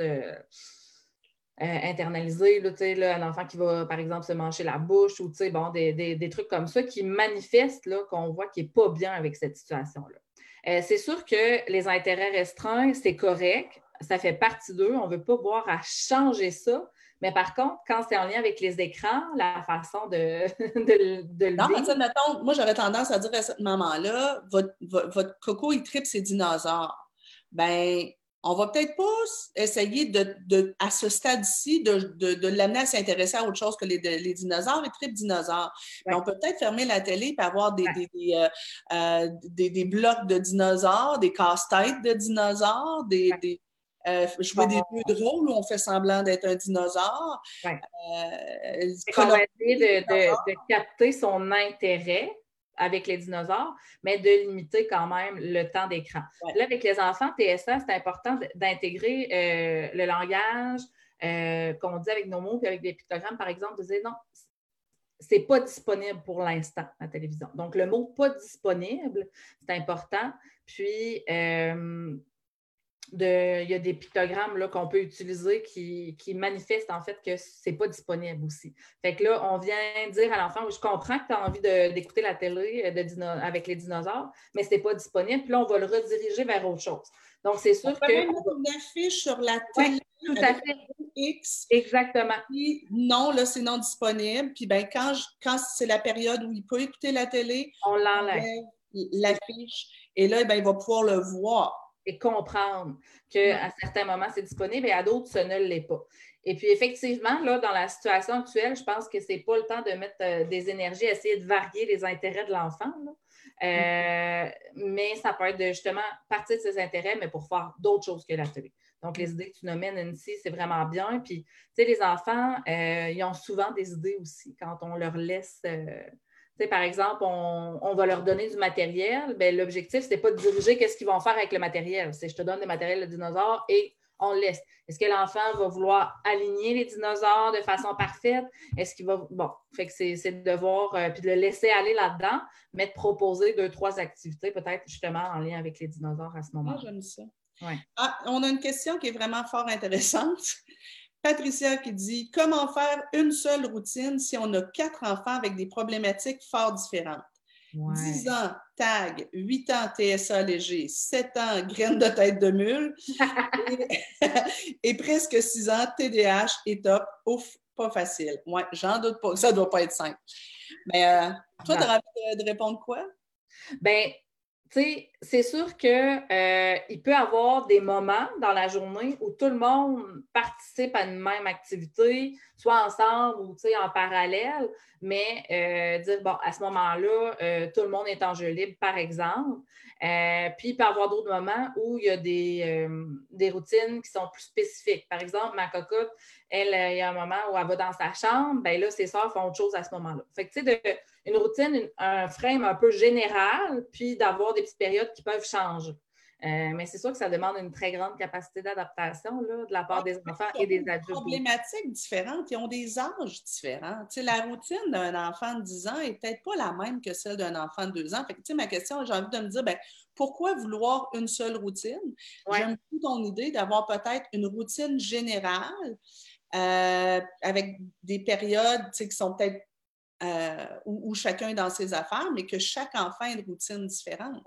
internalisés. Là, un enfant qui va, par exemple, se manger la bouche ou bon, des, des, trucs comme ça qui manifestent qu'on voit qu'il n'est pas bien avec cette situation-là. C'est sûr que les intérêts restreints, c'est correct, ça fait partie d'eux. On ne veut pas voir à changer ça, mais par contre, quand c'est en lien avec les écrans, la façon de, de, de le Non, mais mettons, moi, j'aurais tendance à dire à cette maman-là, votre, votre, coco, il tripe ses dinosaures. Ben, on va peut-être pas essayer de, à ce stade-ci de, l'amener à s'intéresser à autre chose que les, les dinosaures. Il tripe dinosaures. Mais on peut peut-être fermer la télé et avoir des, euh, euh, des, des, blocs de dinosaures, des casse-têtes de dinosaures, des, euh, jouer des jeux de rôle où on fait semblant d'être un dinosaure. Euh, on va essayer de, capter son intérêt avec les dinosaures, mais de limiter quand même le temps d'écran. Là, avec les enfants TSA, c'est important d'intégrer euh, le langage qu'on dit avec nos mots, puis avec des pictogrammes, par exemple, de dire non, c'est pas disponible pour l'instant à la télévision. Donc, le mot pas disponible, c'est important. Puis, il y a des pictogrammes qu'on peut utiliser qui, manifestent en fait que ce n'est pas disponible aussi. Fait que là, on vient dire à l'enfant, je comprends que tu as envie d'écouter la télé euh, avec les dinosaures, mais ce n'est pas disponible. Puis là, on va le rediriger vers autre chose. Donc, c'est sûr que. une affiche sur la télé. tout à fait. X. Exactement. non, là, c'est non disponible. Puis ben, quand, quand c'est la période où il peut écouter la télé, on l'enlève. L'affiche. Et là, ben, il va pouvoir le voir et comprendre qu'à certains moments, c'est disponible et à d'autres, ce ne l'est pas. Et puis, effectivement, là, dans la situation actuelle, je pense que ce n'est pas le temps de mettre euh, des énergies à essayer de varier les intérêts de l'enfant. Euh, mais ça peut être de justement partir de ses intérêts, mais pour faire d'autres choses que la télé. Donc, les idées que tu nomines ici, c'est vraiment bien. Puis, tu sais, les enfants, euh, ils ont souvent des idées aussi quand on leur laisse par exemple, on, va leur donner du matériel. Ben, l'objectif, ce n'est pas de diriger qu'est-ce qu'ils vont faire avec le matériel. C'est je te donne des matériels de dinosaures et on laisse. Est-ce que l'enfant va vouloir aligner les dinosaures de façon parfaite? Est-ce qu'il va. Bon, fait que c'est de voir, euh, puis de le laisser aller là-dedans, mais de proposer deux, trois activités, peut-être justement en lien avec les dinosaures à ce moment-là. Ah, j'aime ça. Ah, on a une question qui est vraiment fort intéressante. Patricia qui dit Comment faire une seule routine si on a quatre enfants avec des problématiques fort différentes? 10 ans, TAG, 8 ans, TSA léger, 7 ans, graine de tête de mule, et, presque 6 ans, TDAH et top. Ouf, pas facile. Ouais, j'en doute pas. Ça doit pas être simple. Mais euh, toi, tu as envie de, répondre quoi? Bien, c'est sûr qu'il euh, peut y avoir des moments dans la journée où tout le monde participe à une même activité, soit ensemble ou en parallèle, mais euh, dire, bon, à ce moment-là, euh, tout le monde est en jeu libre, par exemple. Puis, il peut y avoir d'autres moments où il y a des, des, routines qui sont plus spécifiques. Par exemple, ma cocotte, elle, il y a un moment où elle va dans sa chambre, bien là, ses soeurs font autre chose à ce moment-là. Fait que, tu sais, une routine, un frame un peu général, puis d'avoir des petites périodes qui peuvent changer. Euh, mais c'est sûr que ça demande une très grande capacité d'adaptation de la part des enfants et des adultes. Des problématiques différentes, ils ont des âges différents. la routine d'un enfant de 10 ans n'est peut-être pas la même que celle d'un enfant de 2 ans. Fait ma question, j'ai envie de me dire, ben, pourquoi vouloir une seule routine? J'aime beaucoup ton idée d'avoir peut-être une routine générale euh, avec des périodes qui sont peut-être euh, où, chacun est dans ses affaires, mais que chaque enfant ait une routine différente.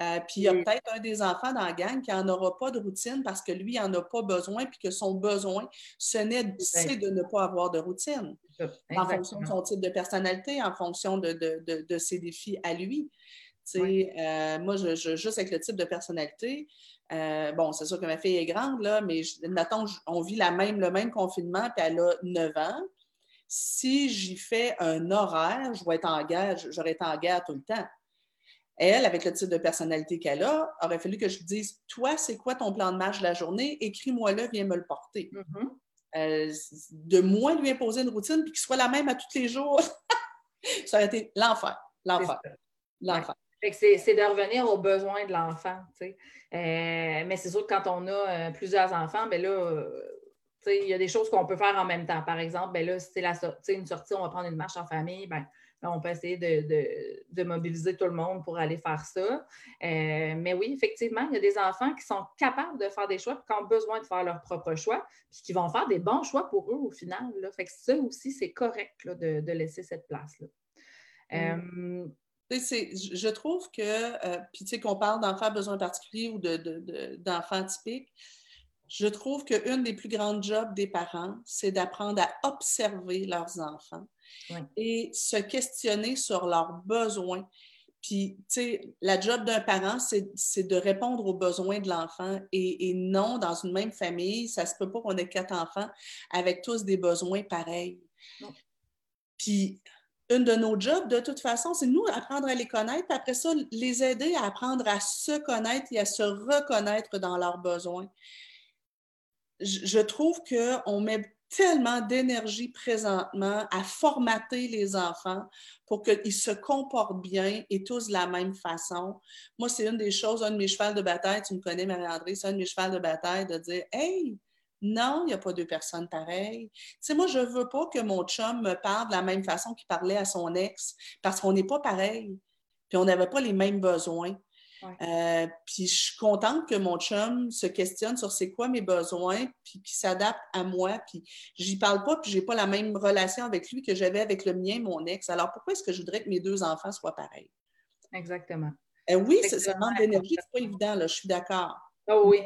Euh, puis il y a peut-être un des enfants dans la gang qui n'en aura pas de routine parce que lui, il n'en a pas besoin, puis que son besoin, ce n'est de ne pas avoir de routine. En fonction de son type de personnalité, en fonction de, ses défis à lui. Euh, moi, je, juste avec le type de personnalité, bon, c'est sûr que ma fille est grande, là, mais mettons, on vit la même, le même confinement, puis elle a 9 ans si j'y fais un horaire, je vais être en guerre, j'aurais été en guerre tout le temps. Elle, avec le type de personnalité qu'elle a, aurait fallu que je lui dise Toi, c'est quoi ton plan de marche de la journée? Écris-moi-le, viens me le porter. Mm-hmm. Euh, de moins lui imposer une routine puis qu'il soit la même à tous les jours, ça aurait été l'enfer. L'enfer. L'enfer. C'est de revenir aux besoins de l'enfant. Euh, mais c'est sûr que quand on a euh, plusieurs enfants, ben là, il y a des choses qu'on peut faire en même temps. Par exemple, ben là, si c'est une sortie, on va prendre une marche en famille, ben, on peut essayer de, mobiliser tout le monde pour aller faire ça. Euh, mais oui, effectivement, il y a des enfants qui sont capables de faire des choix, qui ont besoin de faire leur propre choix, puis qui vont faire des bons choix pour eux au final. Là. Fait que ça aussi, c'est correct de, laisser cette place-là. Mm. Euh, je trouve que, euh, puis tu sais, qu'on parle d'enfants à besoins particuliers ou d'enfants typiques, je trouve qu'une des plus grandes jobs des parents, c'est d'apprendre à observer leurs enfants et se questionner sur leurs besoins. Puis, tu sais, la job d'un parent, c'est de répondre aux besoins de l'enfant. Et, non, dans une même famille, ça se peut pas qu'on ait quatre enfants avec tous des besoins pareils. Puis, une de nos jobs, de toute façon, c'est nous apprendre à les connaître, puis après ça, les aider à apprendre à se connaître et à se reconnaître dans leurs besoins je trouve qu'on met tellement d'énergie présentement à formater les enfants pour qu'ils se comportent bien et tous de la même façon. Moi, c'est une des choses, un de mes chevals de bataille, tu me connais, Marie-André, c'est un de mes chevals de bataille de dire Hey, non, il n'y a pas deux personnes pareilles. Tu sais, moi, je ne veux pas que mon chum me parle de la même façon qu'il parlait à son ex parce qu'on n'est pas pareil. Puis on n'avait pas les mêmes besoins. Euh, puis je suis contente que mon chum se questionne sur c'est quoi mes besoins, puis qu'il s'adapte à moi, puis j'y parle pas, puis j'ai pas la même relation avec lui que j'avais avec le mien, mon ex. Alors pourquoi est-ce que je voudrais que mes deux enfants soient pareils? Exactement. Euh, oui, ça manque d'énergie, c'est pas évident, là, je suis d'accord. Oh oui.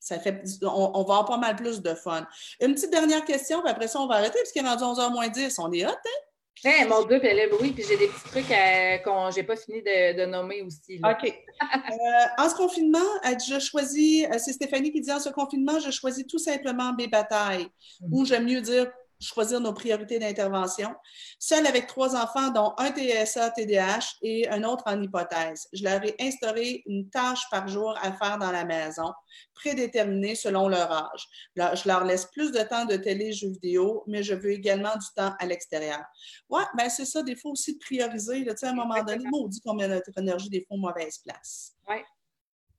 Ça fait, on, va avoir pas mal plus de fun. Une petite dernière question, puis après ça, on va arrêter, puisqu'il est rendu 11h moins 10. On est hot, hein? Hey, mon Dieu, puis elle oui, puis j'ai des petits trucs euh, qu'on j'ai pas fini de, nommer aussi. OK. Euh, en ce confinement, je choisis, euh, c'est Stéphanie qui dit en ce confinement, je choisis tout simplement mes batailles, ou j'aime mieux dire choisir nos priorités d'intervention. Seule avec trois enfants, dont un TSA, TDAH et un autre en hypothèse. Je leur ai instauré une tâche par jour à faire dans la maison, prédéterminée selon leur âge. je leur laisse plus de temps de télé, jeux vidéo, mais je veux également du temps à l'extérieur. Oui, ben c'est ça, des fois aussi de prioriser. Là, à un moment donné, on dit qu'on met notre énergie des fois mauvaise place. Oui.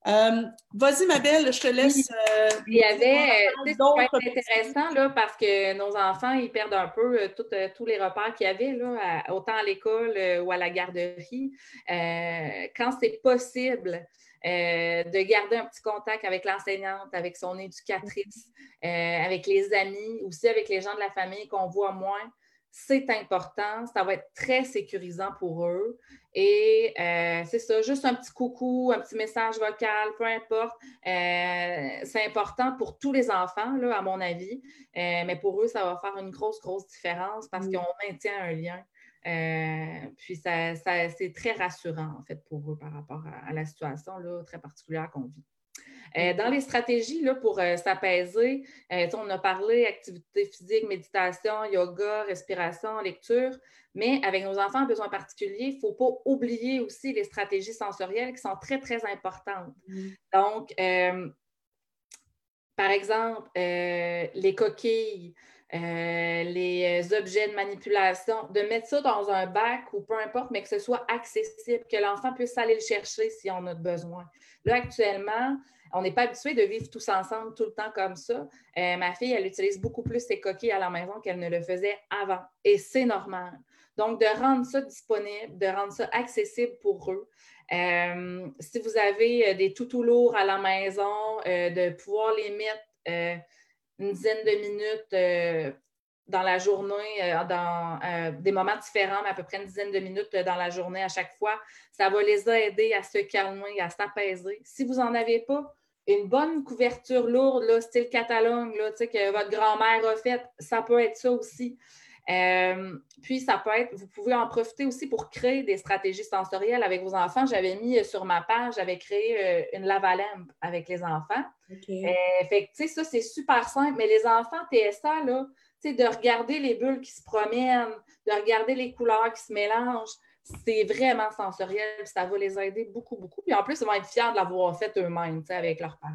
Euh, vas-y, ma belle, je te laisse. Euh, il y avait, euh, c'est intéressant là, parce que nos enfants, ils perdent un peu tous les repères qu'il y avait, là, autant à l'école ou à la garderie. quand c'est possible, de garder un petit contact avec l'enseignante, avec son éducatrice, avec les amis, aussi avec les gens de la famille qu'on voit moins c'est important, ça va être très sécurisant pour eux. Et euh, c'est ça, juste un petit coucou, un petit message vocal, peu importe. Euh, c'est important pour tous les enfants, là, à mon avis. Euh, mais pour eux, ça va faire une grosse, grosse différence parce qu'on maintient un lien. puis ça, c'est très rassurant, en fait, pour eux par rapport à, la situation là, très particulière qu'on vit. Dans les stratégies là, pour s'apaiser, on a parlé activité physique, méditation, yoga, respiration, lecture, mais avec nos enfants en besoin particuliers, il ne faut pas oublier aussi les stratégies sensorielles qui sont très, très importantes. Mm. Donc, par exemple, euh, les coquilles, euh, les objets de manipulation, de mettre ça dans un bac ou peu importe, mais que ce soit accessible, que l'enfant puisse aller le chercher si on a besoin. Là, actuellement, on n'est pas habitué de vivre tous ensemble tout le temps comme ça. Euh, ma fille, elle utilise beaucoup plus ses coquilles à la maison qu'elle ne le faisait avant. Et c'est normal. Donc, de rendre ça disponible, de rendre ça accessible pour eux, euh, si vous avez euh, des toutous lourds à la maison, euh, de pouvoir les mettre une dizaine de minutes dans la journée, dans des moments différents, mais à peu près une dizaine de minutes dans la journée à chaque fois, ça va les aider à se calmer, à s'apaiser. Si vous n'en avez pas, une bonne couverture lourde, là, style Catalogne, là, que votre grand-mère a fait, ça peut être ça aussi. Euh, puis, ça peut être, vous pouvez en profiter aussi pour créer des stratégies sensorielles avec vos enfants. J'avais mis sur ma page, j'avais créé euh, une lavalampe avec les enfants. Euh, fait que, ça, c'est super simple. Mais les enfants TSA, là, de regarder les bulles qui se promènent, de regarder les couleurs qui se mélangent, c'est vraiment sensoriel. Ça va les aider beaucoup, beaucoup. Puis en plus, ils vont être fiers de l'avoir fait eux-mêmes, avec leurs parents.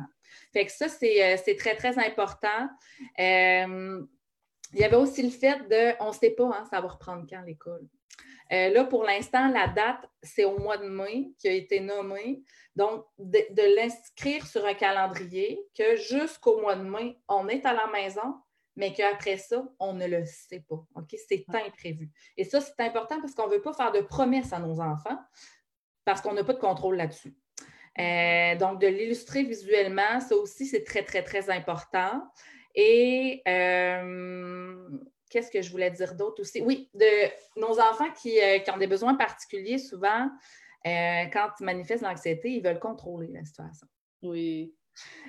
Fait que ça, c'est très, très important. Il y avait aussi le fait de, on ne sait pas, hein, ça va reprendre quand l'école. Euh, là, pour l'instant, la date, c'est au mois de mai qui a été nommé. Donc, de, l'inscrire sur un calendrier que jusqu'au mois de mai, on est à la maison, mais qu'après ça, on ne le sait pas. OK? C'est imprévu. Et ça, c'est important parce qu'on ne veut pas faire de promesses à nos enfants parce qu'on n'a pas de contrôle là-dessus. Euh, donc, de l'illustrer visuellement, ça aussi, c'est très, très, très important. Et euh, qu'est-ce que je voulais dire d'autre aussi? Oui, de nos enfants qui, euh, ont des besoins particuliers, souvent, euh, quand ils manifestent l'anxiété, ils veulent contrôler la situation. Oui.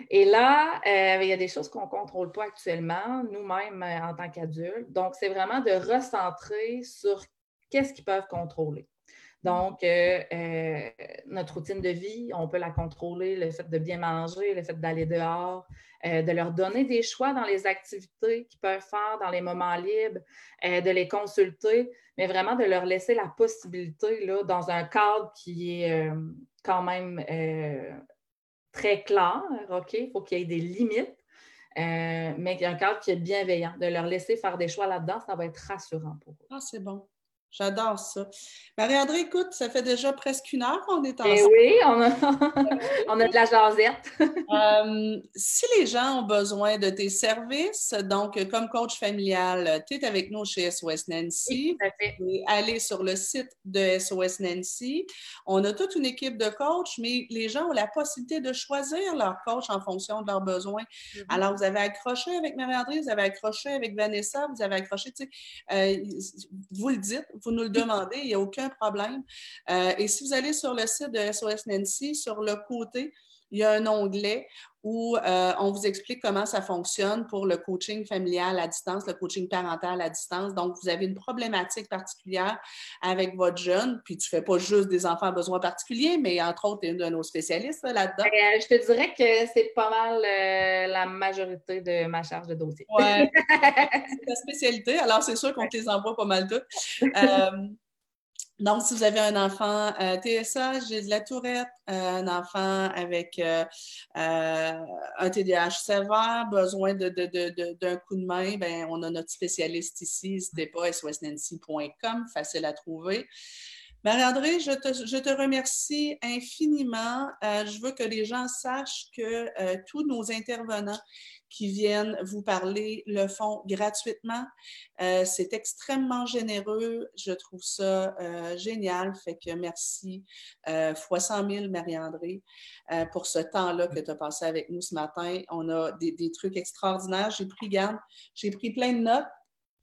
Et là, il y a des choses qu'on ne contrôle pas actuellement, nous-mêmes en tant qu'adultes. Donc, c'est vraiment de recentrer sur qu'est-ce qu'ils peuvent contrôler. Donc, notre routine de vie, on peut la contrôler, le fait de bien manger, le fait d'aller dehors, euh, de leur donner des choix dans les activités qu'ils peuvent faire dans les moments libres, euh, de les consulter, mais vraiment de leur laisser la possibilité là, dans un cadre qui est euh, quand même très clair, OK? Il faut qu'il y ait des limites. mais un cadre qui est bienveillant, de leur laisser faire des choix là-dedans, ça va être rassurant pour eux. Ah, c'est bon. J'adore ça. Marie-André, écoute, ça fait déjà presque une heure qu'on est eh ensemble. oui, on a, on a de la jasette. Euh, si les gens ont besoin de tes services, donc comme coach familial, tu es avec nous chez SOS Nancy. Oui, allez sur le site de SOS Nancy. On a toute une équipe de coachs, mais les gens ont la possibilité de choisir leur coach en fonction de leurs besoins. Mm-hmm. Alors, vous avez accroché avec Marie-André, vous avez accroché avec Vanessa, vous avez accroché, tu sais, euh, vous le dites, vous nous le demandez, il n'y a aucun problème. Euh, et si vous allez sur le site de SOS Nancy, sur le côté, il y a un onglet où euh, on vous explique comment ça fonctionne pour le coaching familial à distance, le coaching parental à distance. Donc, vous avez une problématique particulière avec votre jeune, puis tu ne fais pas juste des enfants à besoins particuliers, mais entre autres, tu es une de nos spécialistes là-dedans. Euh, je te dirais que c'est pas mal la majorité de ma charge de dossier. Oui, c'est ta spécialité. Alors, c'est sûr qu'on te les envoie pas mal toutes. Donc, si vous avez un enfant euh, TSA, j'ai de la tourette, euh, un enfant avec euh, un TDAH sévère, besoin d'un coup de main, ben, on a notre spécialiste ici, n'hésitez pas, facile à trouver. Marie-André, je te, remercie infiniment. je veux que les gens sachent que tous nos intervenants qui viennent vous parler le font gratuitement. Euh, c'est extrêmement généreux. Je trouve ça euh, génial. Fait que merci euh, fois 100 000, Marie-André, pour ce temps-là que tu as passé avec nous ce matin. On a des, des trucs extraordinaires. J'ai pris garde. J'ai pris plein de notes.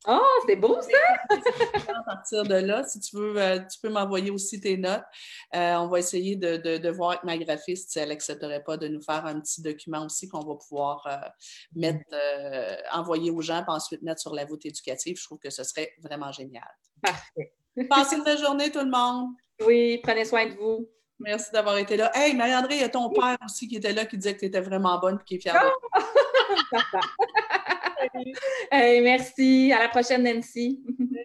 Oh, c'est beau ça! à partir de là, si tu veux, euh, tu peux m'envoyer aussi tes notes. Euh, on va essayer de, voir avec ma graphiste si elle n'accepterait pas de nous faire un petit document aussi qu'on va pouvoir euh, mettre, envoyer aux gens, puis ensuite mettre sur la voûte éducative. Je trouve que ce serait vraiment génial. Parfait. Passez une belle journée, tout le monde. Oui, prenez soin de vous. Merci d'avoir été là. Hey, Marie-André, il y a ton père aussi qui était là, qui disait que tu étais vraiment bonne et qui est fier de merci. À la prochaine, Nancy.